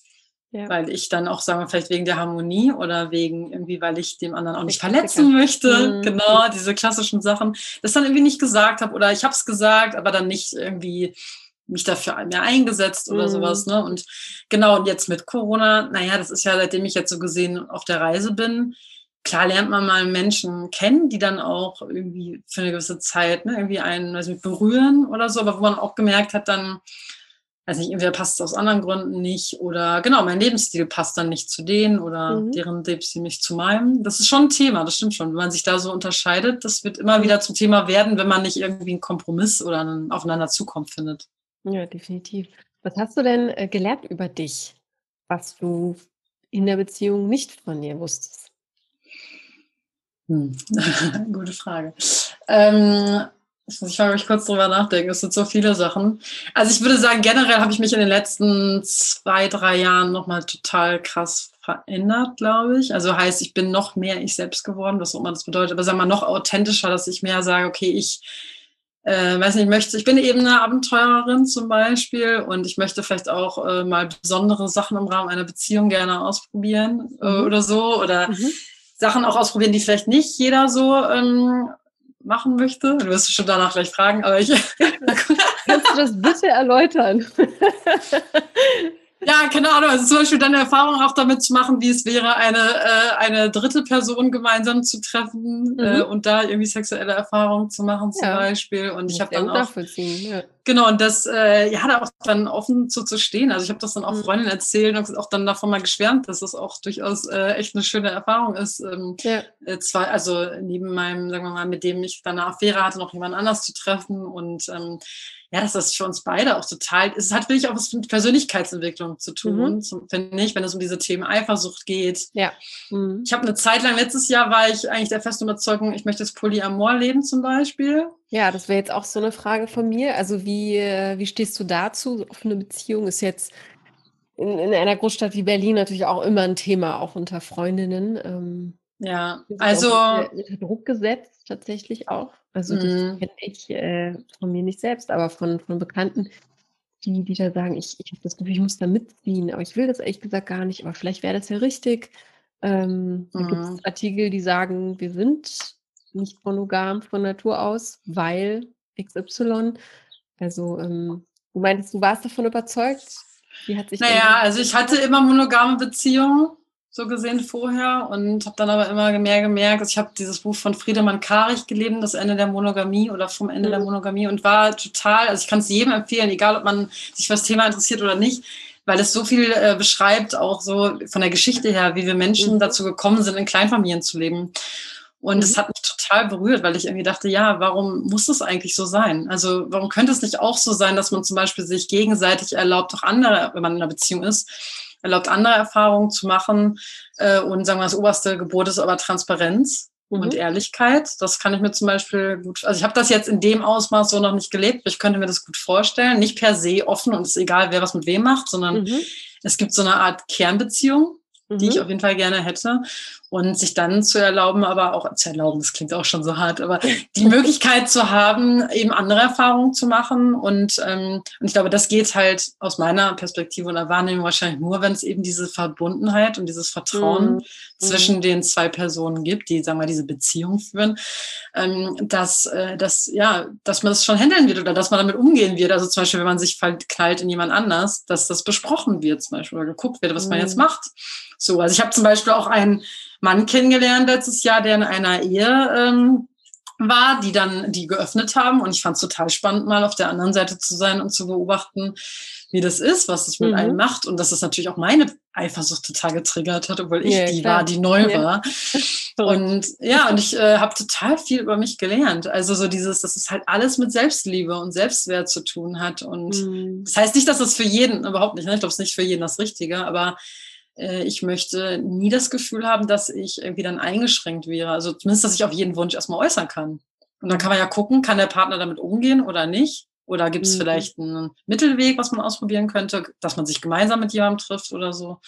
Ja. Weil ich dann auch, sagen wir, vielleicht wegen der Harmonie oder wegen irgendwie, weil ich dem anderen auch nicht verletzen möchte. Mhm. Genau, diese klassischen Sachen. Das dann irgendwie nicht gesagt habe oder ich habe es gesagt, aber dann nicht irgendwie mich dafür mehr eingesetzt oder mhm. sowas. Ne? Und genau, und jetzt mit Corona, naja, das ist ja, seitdem ich jetzt so gesehen auf der Reise bin, klar lernt man mal Menschen kennen, die dann auch irgendwie für eine gewisse Zeit ne, irgendwie einen also berühren oder so, aber wo man auch gemerkt hat, dann weiß nicht, entweder passt es aus anderen Gründen nicht oder genau, mein Lebensstil passt dann nicht zu denen oder mhm. deren Lebensstil nicht zu meinem. Das ist schon ein Thema, das stimmt schon. Wenn man sich da so unterscheidet, das wird immer wieder zum Thema werden, wenn man nicht irgendwie einen Kompromiss oder einen aufeinander zukommt findet. Ja, definitiv. Was hast du denn äh, gelernt über dich, was du in der Beziehung nicht von dir wusstest? Hm. Gute Frage. Ähm, ich muss ich kurz drüber nachdenken. Es sind so viele Sachen. Also ich würde sagen, generell habe ich mich in den letzten zwei, drei Jahren nochmal total krass verändert, glaube ich. Also heißt, ich bin noch mehr ich selbst geworden, was auch immer das bedeutet. Aber sagen wir mal noch authentischer, dass ich mehr sage, okay, ich äh, weiß nicht, möchte, ich bin eben eine Abenteurerin zum Beispiel und ich möchte vielleicht auch äh, mal besondere Sachen im Rahmen einer Beziehung gerne ausprobieren äh, mhm. oder so oder mhm. Sachen auch ausprobieren, die vielleicht nicht jeder so ähm, machen möchte. Du wirst schon danach gleich fragen, aber ich. Kannst du das bitte erläutern? Ja, keine Ahnung. Also zum Beispiel deine Erfahrung auch damit zu machen, wie es wäre, eine, äh, eine dritte Person gemeinsam zu treffen mhm. äh, und da irgendwie sexuelle Erfahrungen zu machen zum ja. Beispiel. Und ich habe dann auch ja. Genau und das äh, ja da auch dann offen zu, zu stehen. Also ich habe das dann auch mhm. Freundinnen erzählt und auch dann davon mal geschwärmt, dass das auch durchaus äh, echt eine schöne Erfahrung ist. Ähm, ja. äh, zwar also neben meinem, sagen wir mal, mit dem ich dann eine Affäre hatte, noch jemand anders zu treffen und ähm, ja, dass das für uns beide auch total, es hat wirklich auch was mit Persönlichkeitsentwicklung zu tun, mhm. finde ich, wenn es um diese Themen Eifersucht geht. Ja. Mhm. Ich habe eine Zeit lang, letztes Jahr war ich eigentlich der festen Überzeugung, ich möchte das Polyamor leben zum Beispiel. Ja, das wäre jetzt auch so eine Frage von mir. Also wie, äh, wie stehst du dazu? Offene Beziehung ist jetzt in, in einer Großstadt wie Berlin natürlich auch immer ein Thema, auch unter Freundinnen. Ähm, ja, also unter Druck gesetzt tatsächlich auch. Also das mhm. kenne ich äh, von mir nicht selbst, aber von, von Bekannten, die, die da sagen, ich, ich habe das Gefühl, ich muss da mitziehen, aber ich will das ehrlich gesagt gar nicht, aber vielleicht wäre das ja richtig. Ähm, Da gibt es mhm. Artikel, die sagen, wir sind nicht monogam von Natur aus, weil XY. Also, ähm, du meintest, du warst davon überzeugt? Wie hat sich naja, also ich hatte immer monogame Beziehungen so gesehen vorher und habe dann aber immer mehr gemerkt, also ich habe dieses Buch von Friedemann Karich gelesen, das Ende der Monogamie oder vom Ende mhm. der Monogamie und war total, also ich kann es jedem empfehlen, egal ob man sich für das Thema interessiert oder nicht, weil es so viel äh, beschreibt, auch so von der Geschichte her, wie wir Menschen mhm. dazu gekommen sind, in Kleinfamilien zu leben. Und es mhm. hat mich total berührt, weil ich irgendwie dachte, ja, warum muss es eigentlich so sein? Also warum könnte es nicht auch so sein, dass man zum Beispiel sich gegenseitig erlaubt, auch andere, wenn man in einer Beziehung ist, erlaubt, andere Erfahrungen zu machen. Äh, und sagen wir, das oberste Gebot ist aber Transparenz mhm. und Ehrlichkeit. Das kann ich mir zum Beispiel gut, also ich habe das jetzt in dem Ausmaß so noch nicht gelebt, aber ich könnte mir das gut vorstellen. Nicht per se offen und es ist egal, wer was mit wem macht, sondern mhm. es gibt so eine Art Kernbeziehung, die ich mhm. auf jeden Fall gerne hätte. Und sich dann zu erlauben, aber auch zu erlauben, das klingt auch schon so hart, aber die Möglichkeit zu haben, eben andere Erfahrungen zu machen. Und, ähm, und ich glaube, das geht halt aus meiner Perspektive und Wahrnehmung wahrscheinlich nur, wenn es eben diese Verbundenheit und dieses Vertrauen mhm. zwischen den zwei Personen gibt, die, sagen wir, diese Beziehung führen, ähm, dass, äh, dass, ja, dass man das schon handeln wird oder dass man damit umgehen wird. Also zum Beispiel, wenn man sich verknallt in jemand anders, dass das besprochen wird zum Beispiel oder geguckt wird, was mhm. man jetzt macht. So, also ich habe zum Beispiel auch einen Mann kennengelernt letztes Jahr, der in einer Ehe ähm, war, die dann die geöffnet haben. Und ich fand es total spannend, mal auf der anderen Seite zu sein und zu beobachten, wie das ist, was es mit mhm. einem macht. Und dass es natürlich auch meine Eifersucht total getriggert hat, obwohl ich ja, die klar. war, die neu ja. war. und ja, und ich äh, habe total viel über mich gelernt. Also so dieses, dass es halt alles mit Selbstliebe und Selbstwert zu tun hat. Und mhm. das heißt nicht, dass es für jeden, überhaupt nicht, ne? ich glaube, es ist nicht für jeden das Richtige, aber ich möchte nie das Gefühl haben, dass ich irgendwie dann eingeschränkt wäre. Also zumindest, dass ich auf jeden Wunsch erstmal äußern kann. Und dann kann man ja gucken, kann der Partner damit umgehen oder nicht? Oder gibt es mhm. vielleicht einen Mittelweg, was man ausprobieren könnte, dass man sich gemeinsam mit jemandem trifft oder so?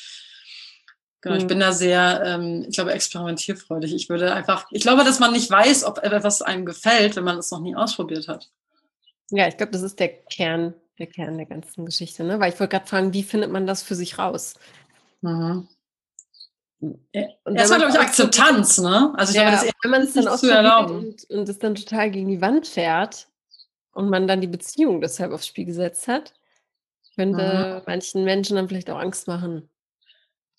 Genau, mhm. ich bin da sehr, ähm, ich glaube, experimentierfreudig. Ich würde einfach, ich glaube, dass man nicht weiß, ob etwas einem gefällt, wenn man es noch nie ausprobiert hat. Ja, ich glaube, das ist der Kern, der Kern der ganzen Geschichte, ne? Weil ich wollte gerade fragen, wie findet man das für sich raus? Mhm. Erstmal, glaube ich, Akzeptanz, ne? Also ich ja, glaube, das wenn man es dann zu erlauben. Und, und es dann total gegen die Wand fährt und man dann die Beziehung deshalb aufs Spiel gesetzt hat, könnte mhm. manchen Menschen dann vielleicht auch Angst machen.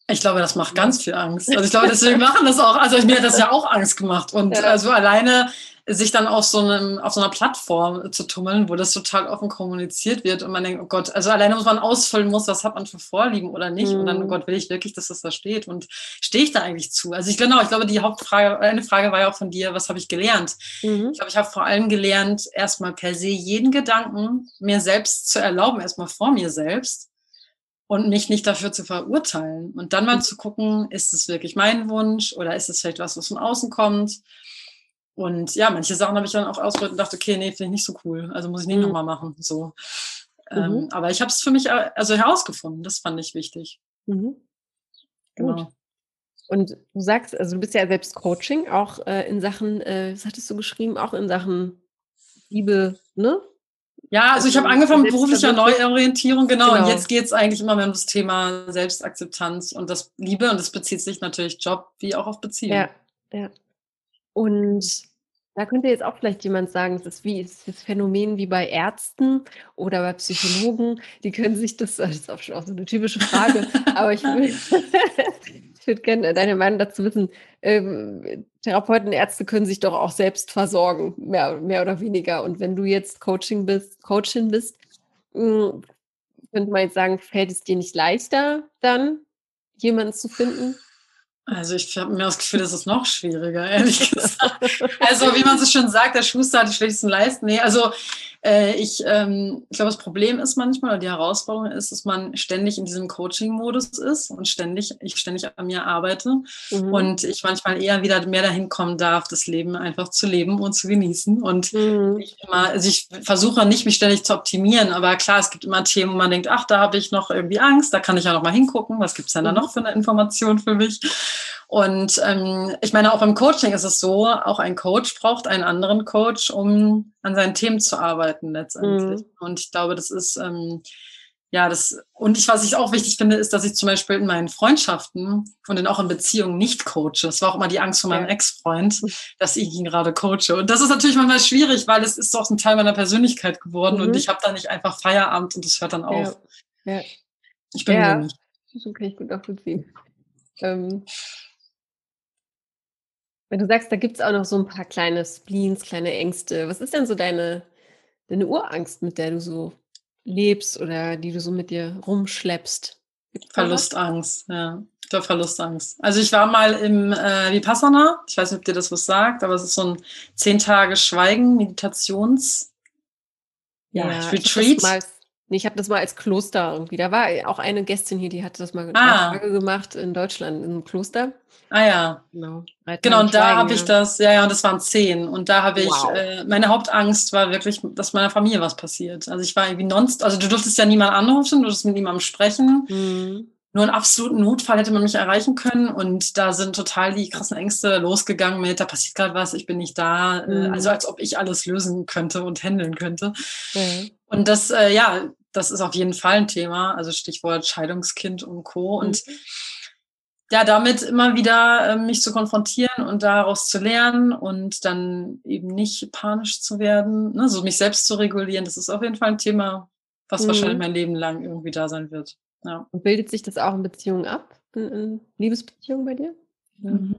Ich glaube, das macht ganz viel Angst. Also ich glaube, deswegen machen das auch. Also mir hat das ja auch Angst gemacht. Und ja. also alleine sich dann auf so, einem, auf so einer Plattform zu tummeln, wo das total offen kommuniziert wird und man denkt, oh Gott, also alleine muss man ausfüllen muss, was hat man für Vorlieben oder nicht. Mhm. Und dann, oh mhm. Gott, will ich wirklich, dass das da steht? Und stehe ich da eigentlich zu? Also ich genau, ich glaube, die Hauptfrage, eine Frage war ja auch von dir, was habe ich gelernt? Mhm. Ich glaube, ich habe vor allem gelernt, erstmal per se jeden Gedanken mir selbst zu erlauben, erstmal vor mir selbst und mich nicht dafür zu verurteilen. Und dann mal mhm. zu gucken, ist es wirklich mein Wunsch oder ist es vielleicht was, was von außen kommt? Und ja, manche Sachen habe ich dann auch ausprobiert und dachte, okay, nee, finde ich nicht so cool. Also muss ich nicht mhm. nochmal machen. So. Mhm. Ähm, aber ich habe es für mich äh, also herausgefunden. Das fand ich wichtig. Mhm. Genau. Gut. Und du sagst, also du bist ja selbst Coaching, auch äh, in Sachen, äh, was hattest du geschrieben, auch in Sachen Liebe, ne? Ja, also ich habe angefangen mit beruflicher Neuorientierung, genau, genau. Und jetzt geht es eigentlich immer mehr um das Thema Selbstakzeptanz und das Liebe und das bezieht sich natürlich Job wie auch auf Beziehung. Ja, ja. Und da könnte jetzt auch vielleicht jemand sagen, es ist wie ist das Phänomen wie bei Ärzten oder bei Psychologen, die können sich das, das ist auch schon auch so eine typische Frage, aber ich würde ich würd gerne deine Meinung dazu wissen. Ähm, Therapeuten, Ärzte können sich doch auch selbst versorgen, mehr, mehr oder weniger. Und wenn du jetzt Coaching bist, Coachin bist, hm, könnte man jetzt sagen, fällt es dir nicht leichter, dann jemanden zu finden, also ich habe mir das Gefühl, das ist noch schwieriger, ehrlich gesagt. Also wie man so schön sagt, der Schuster hat die schwächsten Leisten. Nee, also äh, ich, ähm, ich glaube, das Problem ist manchmal, oder die Herausforderung ist, dass man ständig in diesem Coaching-Modus ist und ständig, ich ständig an mir arbeite mhm. und ich manchmal eher wieder mehr dahin kommen darf, das Leben einfach zu leben und zu genießen. Und mhm. ich immer, also ich versuche nicht, mich ständig zu optimieren, aber klar, es gibt immer Themen, wo man denkt, ach, da habe ich noch irgendwie Angst, da kann ich ja noch mal hingucken, was gibt es denn da mhm. noch für eine Information für mich? Und ähm, ich meine, auch im Coaching ist es so, auch ein Coach braucht einen anderen Coach, um an seinen Themen zu arbeiten letztendlich. Mhm. Und ich glaube, das ist ähm, ja das und ich, was ich auch wichtig finde, ist, dass ich zum Beispiel in meinen Freundschaften und dann auch in Beziehungen nicht coache. Das war auch immer die Angst von meinem ja. Ex-Freund, dass ich ihn gerade coache. Und das ist natürlich manchmal schwierig, weil es ist doch ein Teil meiner Persönlichkeit geworden mhm. und ich habe da nicht einfach Feierabend und das hört dann auf. Ja. ja. Ich bin ja. nicht. So kann ich gut nachvollziehen. Ähm, wenn du sagst, da gibt es auch noch so ein paar kleine Spleens, kleine Ängste. Was ist denn so deine, deine Urangst, mit der du so lebst oder die du so mit dir rumschleppst? Verlustangst, ja. Der Verlustangst. Also ich war mal im äh, Vipassana, ich weiß nicht, ob dir das was sagt, aber es ist so ein zehn Tage Schweigen, Meditations ja, Retreat. Nee, ich habe das mal als Kloster irgendwie. Da war auch eine Gästin hier, die hatte das mal ah. gemacht in Deutschland, im Kloster. Ah ja. Genau. Genau, und da habe ich das, ja, ja, und das waren zehn. Und da habe ich, wow. äh, meine Hauptangst war wirklich, dass meiner Familie was passiert. Also ich war irgendwie nonst, also du durftest ja niemand anrufen, du durftest mit niemandem sprechen. Mhm. Nur in absoluten Notfall hätte man mich erreichen können. Und da sind total die krassen Ängste losgegangen mit, da passiert gerade was, ich bin nicht da. Äh, mhm. Also als ob ich alles lösen könnte und handeln könnte. Mhm. Und das, äh, ja, das ist auf jeden Fall ein Thema. Also Stichwort Scheidungskind und Co. Mhm. Und ja, damit immer wieder äh, mich zu konfrontieren und daraus zu lernen und dann eben nicht panisch zu werden, ne, so mich selbst zu regulieren, das ist auf jeden Fall ein Thema, was mhm. wahrscheinlich mein Leben lang irgendwie da sein wird. Ja. Und bildet sich das auch in Beziehungen ab, in, in Liebesbeziehungen bei dir? Mhm.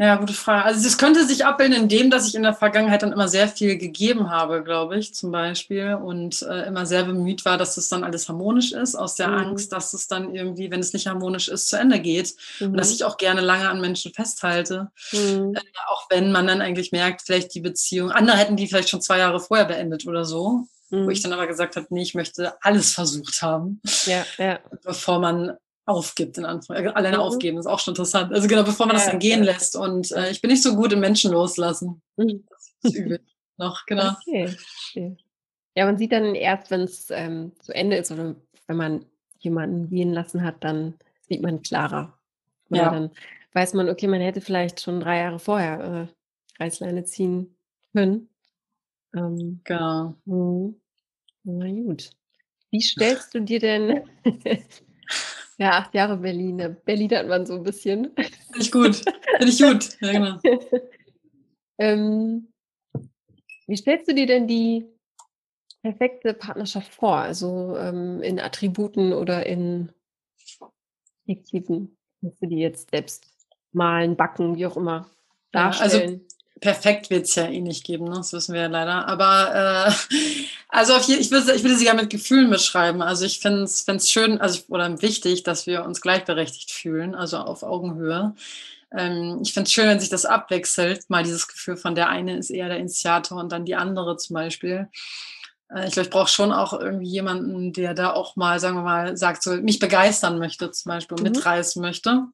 Ja, gute Frage. Also es könnte sich abbilden in dem, dass ich in der Vergangenheit dann immer sehr viel gegeben habe, glaube ich, zum Beispiel. Und äh, immer sehr bemüht war, dass es dann alles harmonisch ist, aus der mhm. Angst, dass es dann irgendwie, wenn es nicht harmonisch ist, zu Ende geht. Mhm. Und dass mhm. ich auch gerne lange an Menschen festhalte. Mhm. Äh, auch wenn man dann eigentlich merkt, vielleicht die Beziehung, andere hätten die vielleicht schon zwei Jahre vorher beendet oder so. Wo ich mhm. dann aber gesagt habe, nee, ich möchte alles versucht haben. Ja, ja. Bevor man aufgibt, in Anführungszeichen. Alleine mhm. aufgeben ist auch schon interessant. Also genau, bevor man ja, das dann gehen ja. lässt. Und äh, ich bin nicht so gut im Menschen loslassen. Mhm. Das ist übel noch, genau. Okay. okay. Ja, man sieht dann erst, wenn es ähm, zu Ende ist oder wenn man jemanden gehen lassen hat, dann sieht man klarer. Ja. dann weiß man, okay, man hätte vielleicht schon drei Jahre vorher äh, Reißleine ziehen können. Ähm, genau. Mh. Na gut. Wie stellst du dir denn Ja, acht Jahre Berlin. Ne? Berlin hat man so ein bisschen. Finde ich gut. Finde ich gut. Ja, genau. ähm, wie stellst du dir denn die perfekte Partnerschaft vor? Also ähm, in Attributen oder in fiktiven? Kannst du die jetzt selbst malen, backen, wie auch immer darstellen? Ja, also perfekt wird es ja eh nicht geben, ne? das wissen wir ja leider. Aber äh, also auf je, ich, würde, ich würde sie ja mit Gefühlen beschreiben. Also ich finde es schön also, oder wichtig, dass wir uns gleichberechtigt fühlen, also auf Augenhöhe. Ähm, ich finde es schön, wenn sich das abwechselt, mal dieses Gefühl von der eine ist eher der Initiator und dann die andere zum Beispiel. Äh, ich glaube, ich brauche schon auch irgendwie jemanden, der da auch mal, sagen wir mal, sagt, so mich begeistern möchte, zum Beispiel, mhm. mitreißen möchte.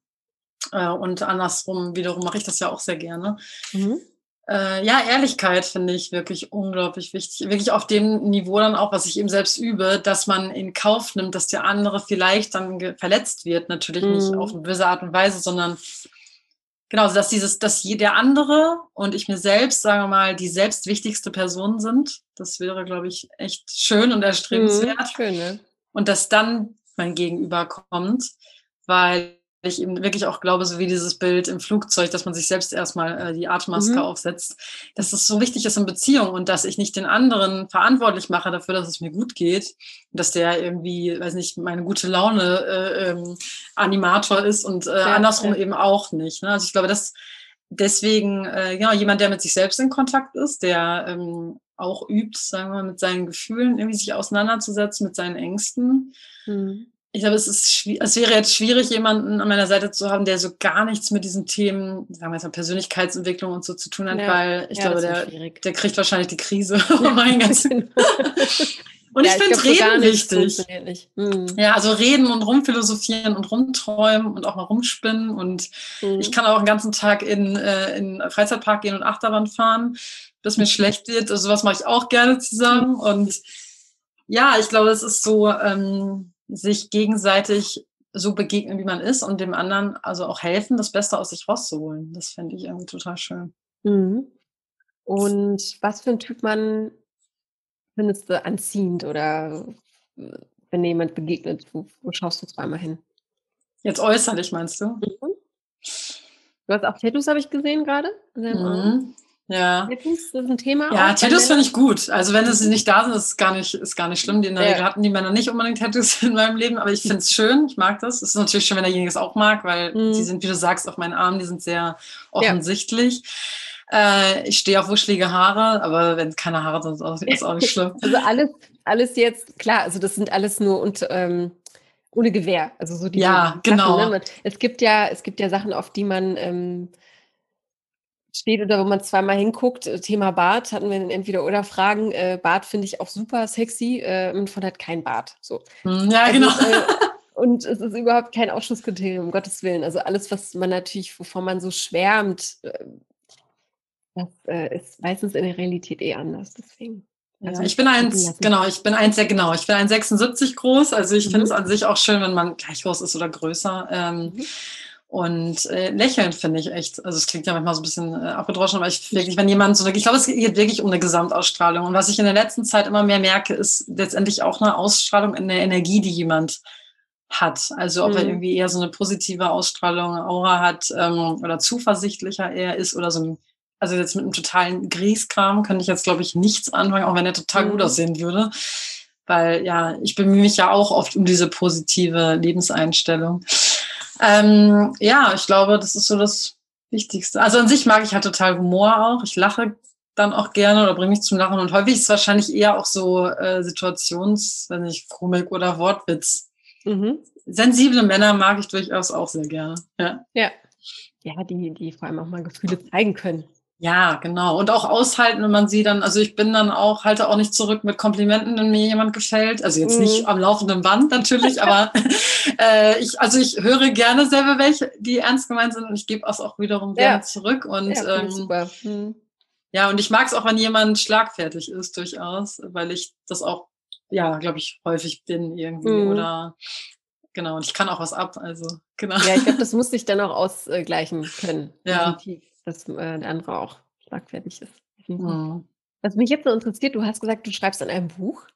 Äh, und andersrum wiederum mache ich das ja auch sehr gerne. Mhm. Äh, ja, Ehrlichkeit finde ich wirklich unglaublich wichtig. Wirklich auf dem Niveau dann auch, was ich eben selbst übe, dass man in Kauf nimmt, dass der andere vielleicht dann verletzt wird. Natürlich mhm. nicht auf eine böse Art und Weise, sondern genau, dass dieses, dass der andere und ich mir selbst, sagen wir mal, die selbst wichtigste Person sind. Das wäre, glaube ich, echt schön und erstrebenswert. Mhm, schön, ne? Und dass dann mein Gegenüber kommt, weil ich eben wirklich auch glaube, so wie dieses Bild im Flugzeug, dass man sich selbst erstmal äh, die Atemmaske mhm. aufsetzt, dass es so wichtig ist in Beziehung und dass ich nicht den anderen verantwortlich mache dafür, dass es mir gut geht, dass der irgendwie, weiß nicht, meine gute Laune äh, ähm, Animator ist und äh, ja, andersrum ja. eben auch nicht. Ne? Also ich glaube, dass deswegen, äh, genau, jemand, der mit sich selbst in Kontakt ist, der ähm, auch übt, sagen wir mal, mit seinen Gefühlen irgendwie sich auseinanderzusetzen, mit seinen Ängsten. Mhm ich glaube, es, ist, es wäre jetzt schwierig, jemanden an meiner Seite zu haben, der so gar nichts mit diesen Themen, sagen wir jetzt mal Persönlichkeitsentwicklung und so zu tun hat, ja, weil ich ja, glaube, der, der kriegt wahrscheinlich die Krise. Ja, mein genau. Und ja, ich finde Reden wichtig. Hm. Ja, also reden und rumphilosophieren und rumträumen und auch mal rumspinnen. Und hm. ich kann auch den ganzen Tag in, äh, in Freizeitpark gehen und Achterbahn fahren, bis mir schlecht wird. Also sowas mache ich auch gerne zusammen. Und ja, ich glaube, es ist so, ähm, sich gegenseitig so begegnen, wie man ist und dem anderen also auch helfen, das Beste aus sich rauszuholen. Das fände ich irgendwie total schön. Mhm. Und was für ein Typ man findest du anziehend oder äh, wenn jemand begegnet, wo, wo schaust du zweimal hin? Jetzt äußerlich meinst du? Mhm. Du hast auch Tattoos, habe ich gesehen gerade. Mhm. Ja. Tattoos ist ein Thema. Ja, Tattoos finde ich gut. Also wenn sie nicht da sind, ist es gar nicht, ist gar nicht schlimm. Die in der ja. Regel hatten die Männer nicht unbedingt Tattoos in meinem Leben, aber ich finde es schön. Ich mag das. Es ist natürlich schön, wenn derjenige es auch mag, weil mhm. die sind, wie du sagst, auf meinen Armen, die sind sehr offensichtlich. Ja. Äh, ich stehe auf wuschelige Haare, aber wenn keine Haare sind, ist auch, ist auch nicht schlimm. Also alles, alles jetzt, klar, also das sind alles nur und ähm, ohne Gewehr. Also so die Ja, Sachen, genau. Ne? Es gibt ja, es gibt ja Sachen, auf die man ähm, steht oder wo man zweimal hinguckt. Äh, Thema Bart hatten wir entweder oder Fragen. Äh, Bart finde ich auch super sexy. Äh, man hat kein Bart. So. Hm, ja, also, genau. Äh, und es ist überhaupt kein Ausschlusskriterium, um Gottes Willen. Also alles, was man natürlich, wovon man so schwärmt, äh, das äh, ist meistens in der Realität eh anders. Deswegen. Also ja, ich bin eins, genau, ich bin eins sehr genau. Ich bin 1,76 groß. Also ich mhm. finde es an sich auch schön, wenn man gleich groß ist oder größer. Ähm, mhm. Und äh, lächeln finde ich echt, also es klingt ja manchmal so ein bisschen äh, abgedroschen, aber ich wirklich, wenn jemand so, ich glaube, es geht wirklich um eine Gesamtausstrahlung. Und was ich in der letzten Zeit immer mehr merke, ist letztendlich auch eine Ausstrahlung in der Energie, die jemand hat. Also ob mhm. er irgendwie eher so eine positive Ausstrahlung, Aura hat ähm, oder zuversichtlicher eher ist oder so ein, also jetzt mit einem totalen Grieskram könnte ich jetzt, glaube ich, nichts anfangen, auch wenn er total mhm. gut aussehen würde. Weil ja, ich bemühe mich ja auch oft um diese positive Lebenseinstellung. Ähm, ja, ich glaube, das ist so das Wichtigste. Also an sich mag ich halt total Humor auch. Ich lache dann auch gerne oder bringe mich zum Lachen. Und häufig ist es wahrscheinlich eher auch so äh, Situations, wenn nicht Komik oder Wortwitz. Mhm. Sensible Männer mag ich durchaus auch sehr gerne. Ja. Ja. Ja, die, die vor allem auch mal Gefühle zeigen können. Ja, genau. Und auch aushalten, wenn man sie dann, also ich bin dann auch, halte auch nicht zurück mit Komplimenten, wenn mir jemand gefällt. Also jetzt mhm. nicht am laufenden Band natürlich, aber äh, ich, also ich höre gerne selber welche, die ernst gemeint sind und ich gebe es auch wiederum gerne zurück. Und ja, ähm, super. Mhm. ja, und ich mag es auch, wenn jemand schlagfertig ist, durchaus, weil ich das auch, ja, glaube ich, häufig bin irgendwie. Mhm. Oder genau, und ich kann auch was ab. Also, genau. Ja, ich glaube, das muss sich dann auch ausgleichen können. Ja. Dass äh, der andere auch schlagfertig ist. Mhm. Was mich jetzt so interessiert, du hast gesagt, du schreibst an einem Buch.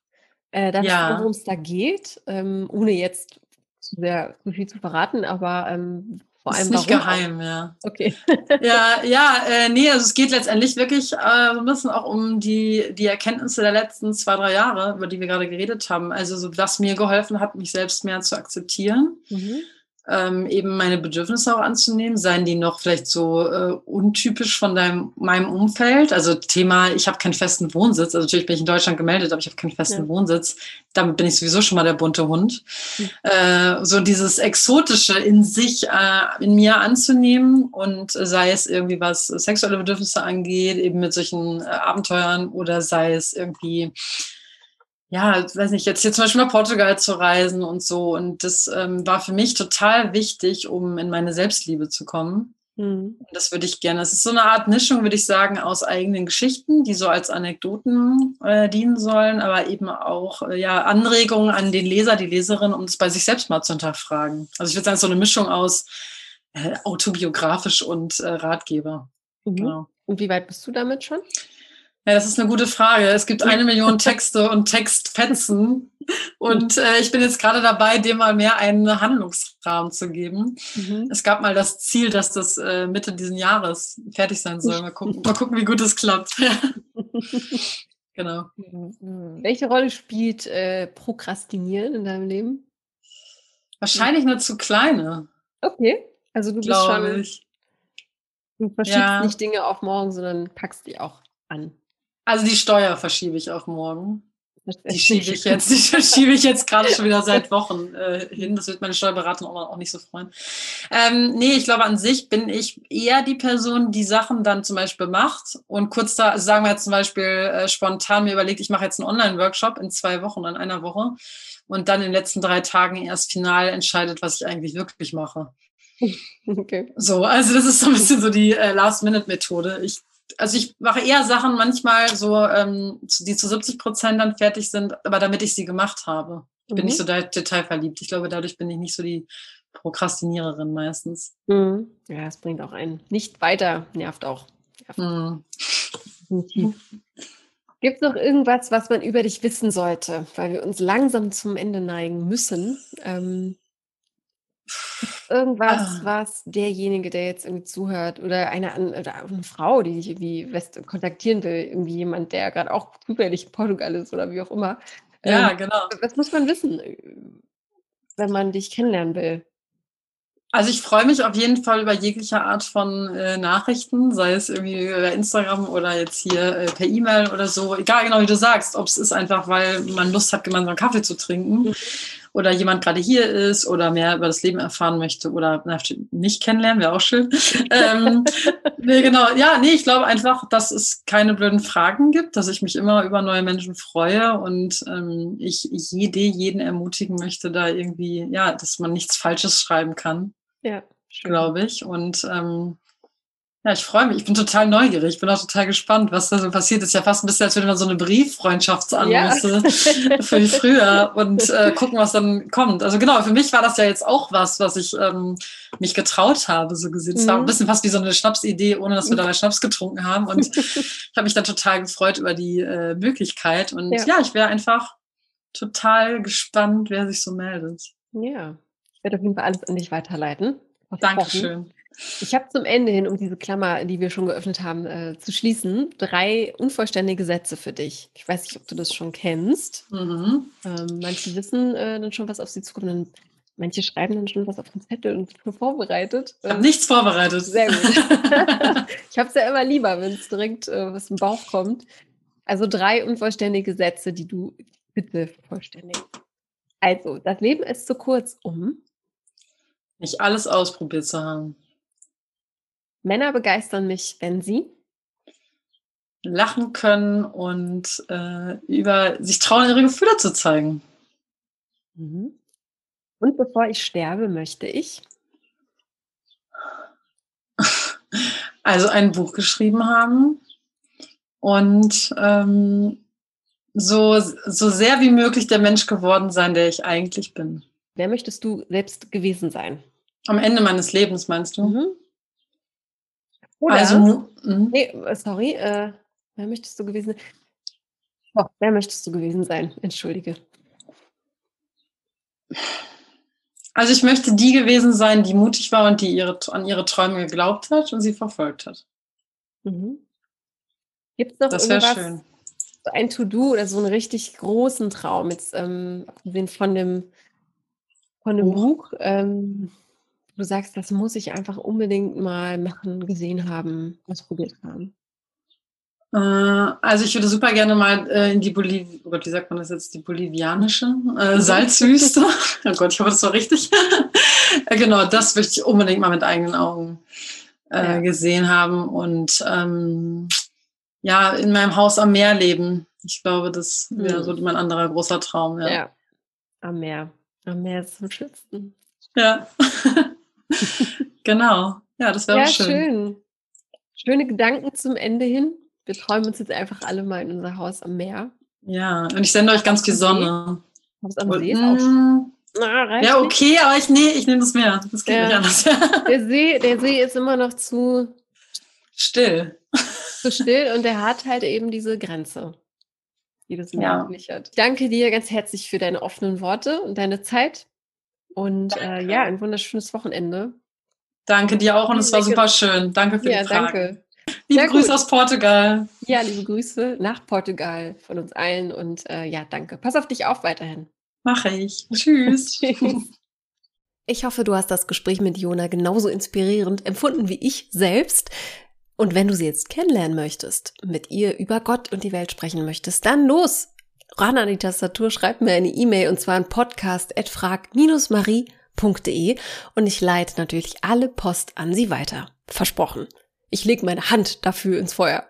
Äh, darf ja. worum es da geht, ähm, ohne jetzt zu, sehr, zu viel zu verraten, aber ähm, vor allem. Ist nicht geheim, auch? ja. Okay. ja, ja, äh, nee, also es geht letztendlich wirklich äh, so ein bisschen auch um die, die Erkenntnisse der letzten zwei, drei Jahre, über die wir gerade geredet haben. Also so, was mir geholfen hat, mich selbst mehr zu akzeptieren. Mhm ähm, eben meine Bedürfnisse auch anzunehmen? Seien die noch vielleicht so äh, untypisch von deinem, meinem Umfeld? Also Thema, ich habe keinen festen Wohnsitz. Also natürlich bin ich in Deutschland gemeldet, aber ich habe keinen festen ja. Wohnsitz. Damit bin ich sowieso schon mal der bunte Hund. Mhm. Äh, so dieses Exotische in sich, äh, in mir anzunehmen und sei es irgendwie was sexuelle Bedürfnisse angeht, eben mit solchen äh, Abenteuern oder sei es irgendwie ja, weiß nicht, jetzt hier zum Beispiel nach Portugal zu reisen und so. Und das ähm, war für mich total wichtig, um in meine Selbstliebe zu kommen. Mhm. Das würde ich gerne. Es ist so eine Art Mischung, würde ich sagen, aus eigenen Geschichten, die so als Anekdoten äh, dienen sollen, aber eben auch äh, ja, Anregungen an den Leser, die Leserin, um es bei sich selbst mal zu hinterfragen. Also ich würde sagen, so eine Mischung aus äh, autobiografisch und äh, Ratgeber. Mhm. Genau. Und wie weit bist du damit schon? Ja, das ist eine gute Frage. Es gibt eine Million Texte und Textfetzen. Und äh, ich bin jetzt gerade dabei, dem mal mehr einen Handlungsrahmen zu geben. Mhm. Es gab mal das Ziel, dass das äh, Mitte diesen Jahres fertig sein soll. Mal gucken, mal gucken wie gut es klappt. genau. Mhm. Welche Rolle spielt äh, Prokrastinieren in deinem Leben? Wahrscheinlich eine zu kleine. Okay. Also du bist schon. Ich. Du verschiebst ja. nicht Dinge auf morgen, sondern packst die auch an. Also die Steuer verschiebe ich auf morgen. Die schiebe ich jetzt, die schiebe ich jetzt gerade schon wieder seit Wochen äh, hin. Das wird meine Steuerberatung auch, auch nicht so freuen. Ähm, nee, ich glaube, an sich bin ich eher die Person, die Sachen dann zum Beispiel macht und kurz da, also sagen wir jetzt zum Beispiel äh, spontan mir überlegt, ich mache jetzt einen Online-Workshop in zwei Wochen, in einer Woche und dann in den letzten drei Tagen erst final entscheidet, was ich eigentlich wirklich mache. Okay. So, also das ist so ein bisschen so die äh, Last-Minute-Methode. Ich also ich mache eher Sachen manchmal so, ähm, die zu 70 Prozent dann fertig sind, aber damit ich sie gemacht habe. Ich bin mhm. nicht so detailverliebt. Ich glaube, dadurch bin ich nicht so die Prokrastiniererin meistens. Mhm. Ja, es bringt auch einen nicht weiter, nervt auch. Nervt. Mhm. Gibt es noch irgendwas, was man über dich wissen sollte, weil wir uns langsam zum Ende neigen müssen? Ähm, Irgendwas, ah. was derjenige, der jetzt irgendwie zuhört, oder eine, oder eine Frau, die dich irgendwie West kontaktieren will, irgendwie jemand, der gerade auch zufällig in Portugal ist oder wie auch immer. Ja, ähm, genau. Was muss man wissen, wenn man dich kennenlernen will? Also ich freue mich auf jeden Fall über jegliche Art von äh, Nachrichten, sei es irgendwie über Instagram oder jetzt hier äh, per E-Mail oder so. Egal genau wie du sagst, ob es ist einfach, weil man Lust hat, gemeinsam Kaffee zu trinken. Mhm oder jemand gerade hier ist oder mehr über das Leben erfahren möchte oder nicht kennenlernen, wäre auch schön. ähm, nee, genau. Ja, nee, ich glaube einfach, dass es keine blöden Fragen gibt, dass ich mich immer über neue Menschen freue und ähm, ich jede, jeden ermutigen möchte, da irgendwie, ja, dass man nichts Falsches schreiben kann. Ja. Glaube ich. Und ähm, ja, ich freue mich. Ich bin total neugierig. Ich bin auch total gespannt, was da so passiert. ist ja fast ein bisschen, als würde man so eine Brieffreundschaftsanrufe ja. für früher und äh, gucken, was dann kommt. Also genau, für mich war das ja jetzt auch was, was ich ähm, mich getraut habe, so gesehen. Es mhm. war ein bisschen fast wie so eine Schnapsidee, ohne dass wir dabei Schnaps getrunken haben. Und ich habe mich dann total gefreut über die äh, Möglichkeit. Und ja, ja ich wäre einfach total gespannt, wer sich so meldet. Ja, ich werde auf jeden Fall alles an dich weiterleiten. Dankeschön. Ich habe zum Ende hin, um diese Klammer, die wir schon geöffnet haben, äh, zu schließen, drei unvollständige Sätze für dich. Ich weiß nicht, ob du das schon kennst. Mhm. Ähm, manche wissen äh, dann schon, was auf sie zukommt. Dann Manche schreiben dann schon was auf den Zettel und sind vorbereitet. Ich habe nichts vorbereitet. Sehr gut. ich habe es ja immer lieber, wenn es direkt äh, was im Bauch kommt. Also drei unvollständige Sätze, die du bitte vollständig. Also, das Leben ist zu kurz, um nicht alles ausprobiert zu haben. Männer begeistern mich, wenn sie lachen können und äh, über sich trauen, ihre Gefühle zu zeigen. Mhm. Und bevor ich sterbe, möchte ich also ein Buch geschrieben haben und ähm, so, so sehr wie möglich der Mensch geworden sein, der ich eigentlich bin. Wer möchtest du selbst gewesen sein? Am Ende meines Lebens, meinst du? Mhm. Oder, also, mh. nee, sorry, äh, wer möchtest du gewesen sein? Oh, wer möchtest du gewesen sein? Entschuldige. Also ich möchte die gewesen sein, die mutig war und die ihre, an ihre Träume geglaubt hat und sie verfolgt hat. Mhm. Gibt es noch das irgendwas, schön. so ein To-Do oder so einen richtig großen Traum, jetzt ähm, von dem, von dem oh. Buch, ähm, du sagst, das muss ich einfach unbedingt mal machen, gesehen haben, ausprobiert haben? Äh, also ich würde super gerne mal äh, in die Bolivien, oh Gott, wie sagt man das jetzt, die bolivianische äh, mhm. Salzwüste. oh Gott, ich hoffe, das war richtig. genau, das möchte ich unbedingt mal mit eigenen Augen äh, ja. gesehen haben und ähm, ja, in meinem Haus am Meer leben. Ich glaube, das wäre mhm. so mein anderer großer Traum. Ja. ja, am Meer. Am Meer ist zum Schützen. Ja, genau. Ja, das wäre ja, schön. schön. Schöne Gedanken zum Ende hin. Wir träumen uns jetzt einfach alle mal in unser Haus am Meer. Ja, und ich sende euch ganz viel Sonne. Hab's am See ist auch mm. Na, ja, okay, nicht. aber ich, nee, ich nehme das Meer. Das geht ja. nicht anders. der, See, der See ist immer noch zu still. Zu still und der hat halt eben diese Grenze, die das Meer ja. nicht hat. Ich danke dir ganz herzlich für deine offenen Worte und deine Zeit. Und äh, ja, ein wunderschönes Wochenende. Danke dir auch und es war super schön. Danke für ja, die Fragen. Danke. Liebe Sehr Grüße gut. aus Portugal. Ja, liebe Grüße nach Portugal von uns allen und äh, ja, danke. Pass auf dich auf weiterhin. Mache ich. Tschüss. Ich hoffe, du hast das Gespräch mit Jona genauso inspirierend empfunden wie ich selbst. Und wenn du sie jetzt kennenlernen möchtest, mit ihr über Gott und die Welt sprechen möchtest, dann los! Ran an die Tastatur, schreib mir eine E-Mail und zwar an podcast.frag-marie.de und ich leite natürlich alle Post an sie weiter. Versprochen. Ich lege meine Hand dafür ins Feuer.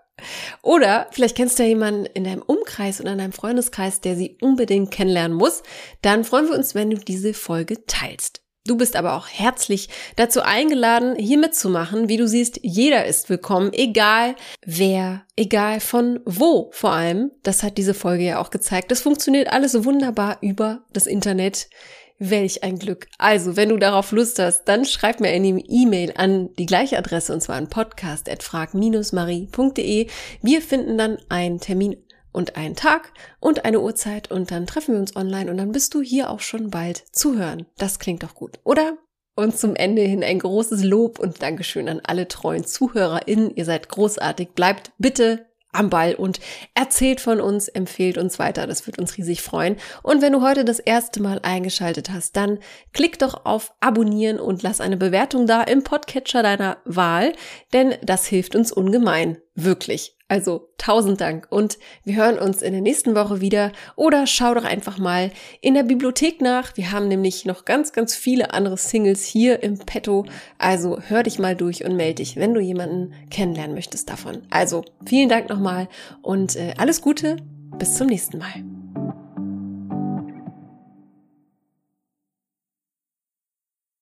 Oder vielleicht kennst du ja jemanden in deinem Umkreis oder in deinem Freundeskreis, der sie unbedingt kennenlernen muss. Dann freuen wir uns, wenn du diese Folge teilst. Du bist aber auch herzlich dazu eingeladen, hier mitzumachen. Wie du siehst, jeder ist willkommen, egal wer, egal von wo vor allem. Das hat diese Folge ja auch gezeigt. Das funktioniert alles wunderbar über das Internet. Welch ein Glück. Also, wenn du darauf Lust hast, dann schreib mir eine E-Mail an die gleiche Adresse und zwar an podcast.frag-marie.de. Wir finden dann einen Termin und einen Tag und eine Uhrzeit und dann treffen wir uns online und dann bist du hier auch schon bald zu hören. Das klingt doch gut, oder? Und zum Ende hin ein großes Lob und Dankeschön an alle treuen ZuhörerInnen. Ihr seid großartig. Bleibt bitte am Ball und erzählt von uns, empfehlt uns weiter. Das wird uns riesig freuen. Und wenn du heute das erste Mal eingeschaltet hast, dann klick doch auf Abonnieren und lass eine Bewertung da im Podcatcher deiner Wahl, denn das hilft uns ungemein. Wirklich. Also tausend Dank und wir hören uns in der nächsten Woche wieder oder schau doch einfach mal in der Bibliothek nach. Wir haben nämlich noch ganz, ganz viele andere Singles hier im Petto. Also hör dich mal durch und melde dich, wenn du jemanden kennenlernen möchtest davon. Also vielen Dank nochmal und äh, alles Gute. Bis zum nächsten Mal.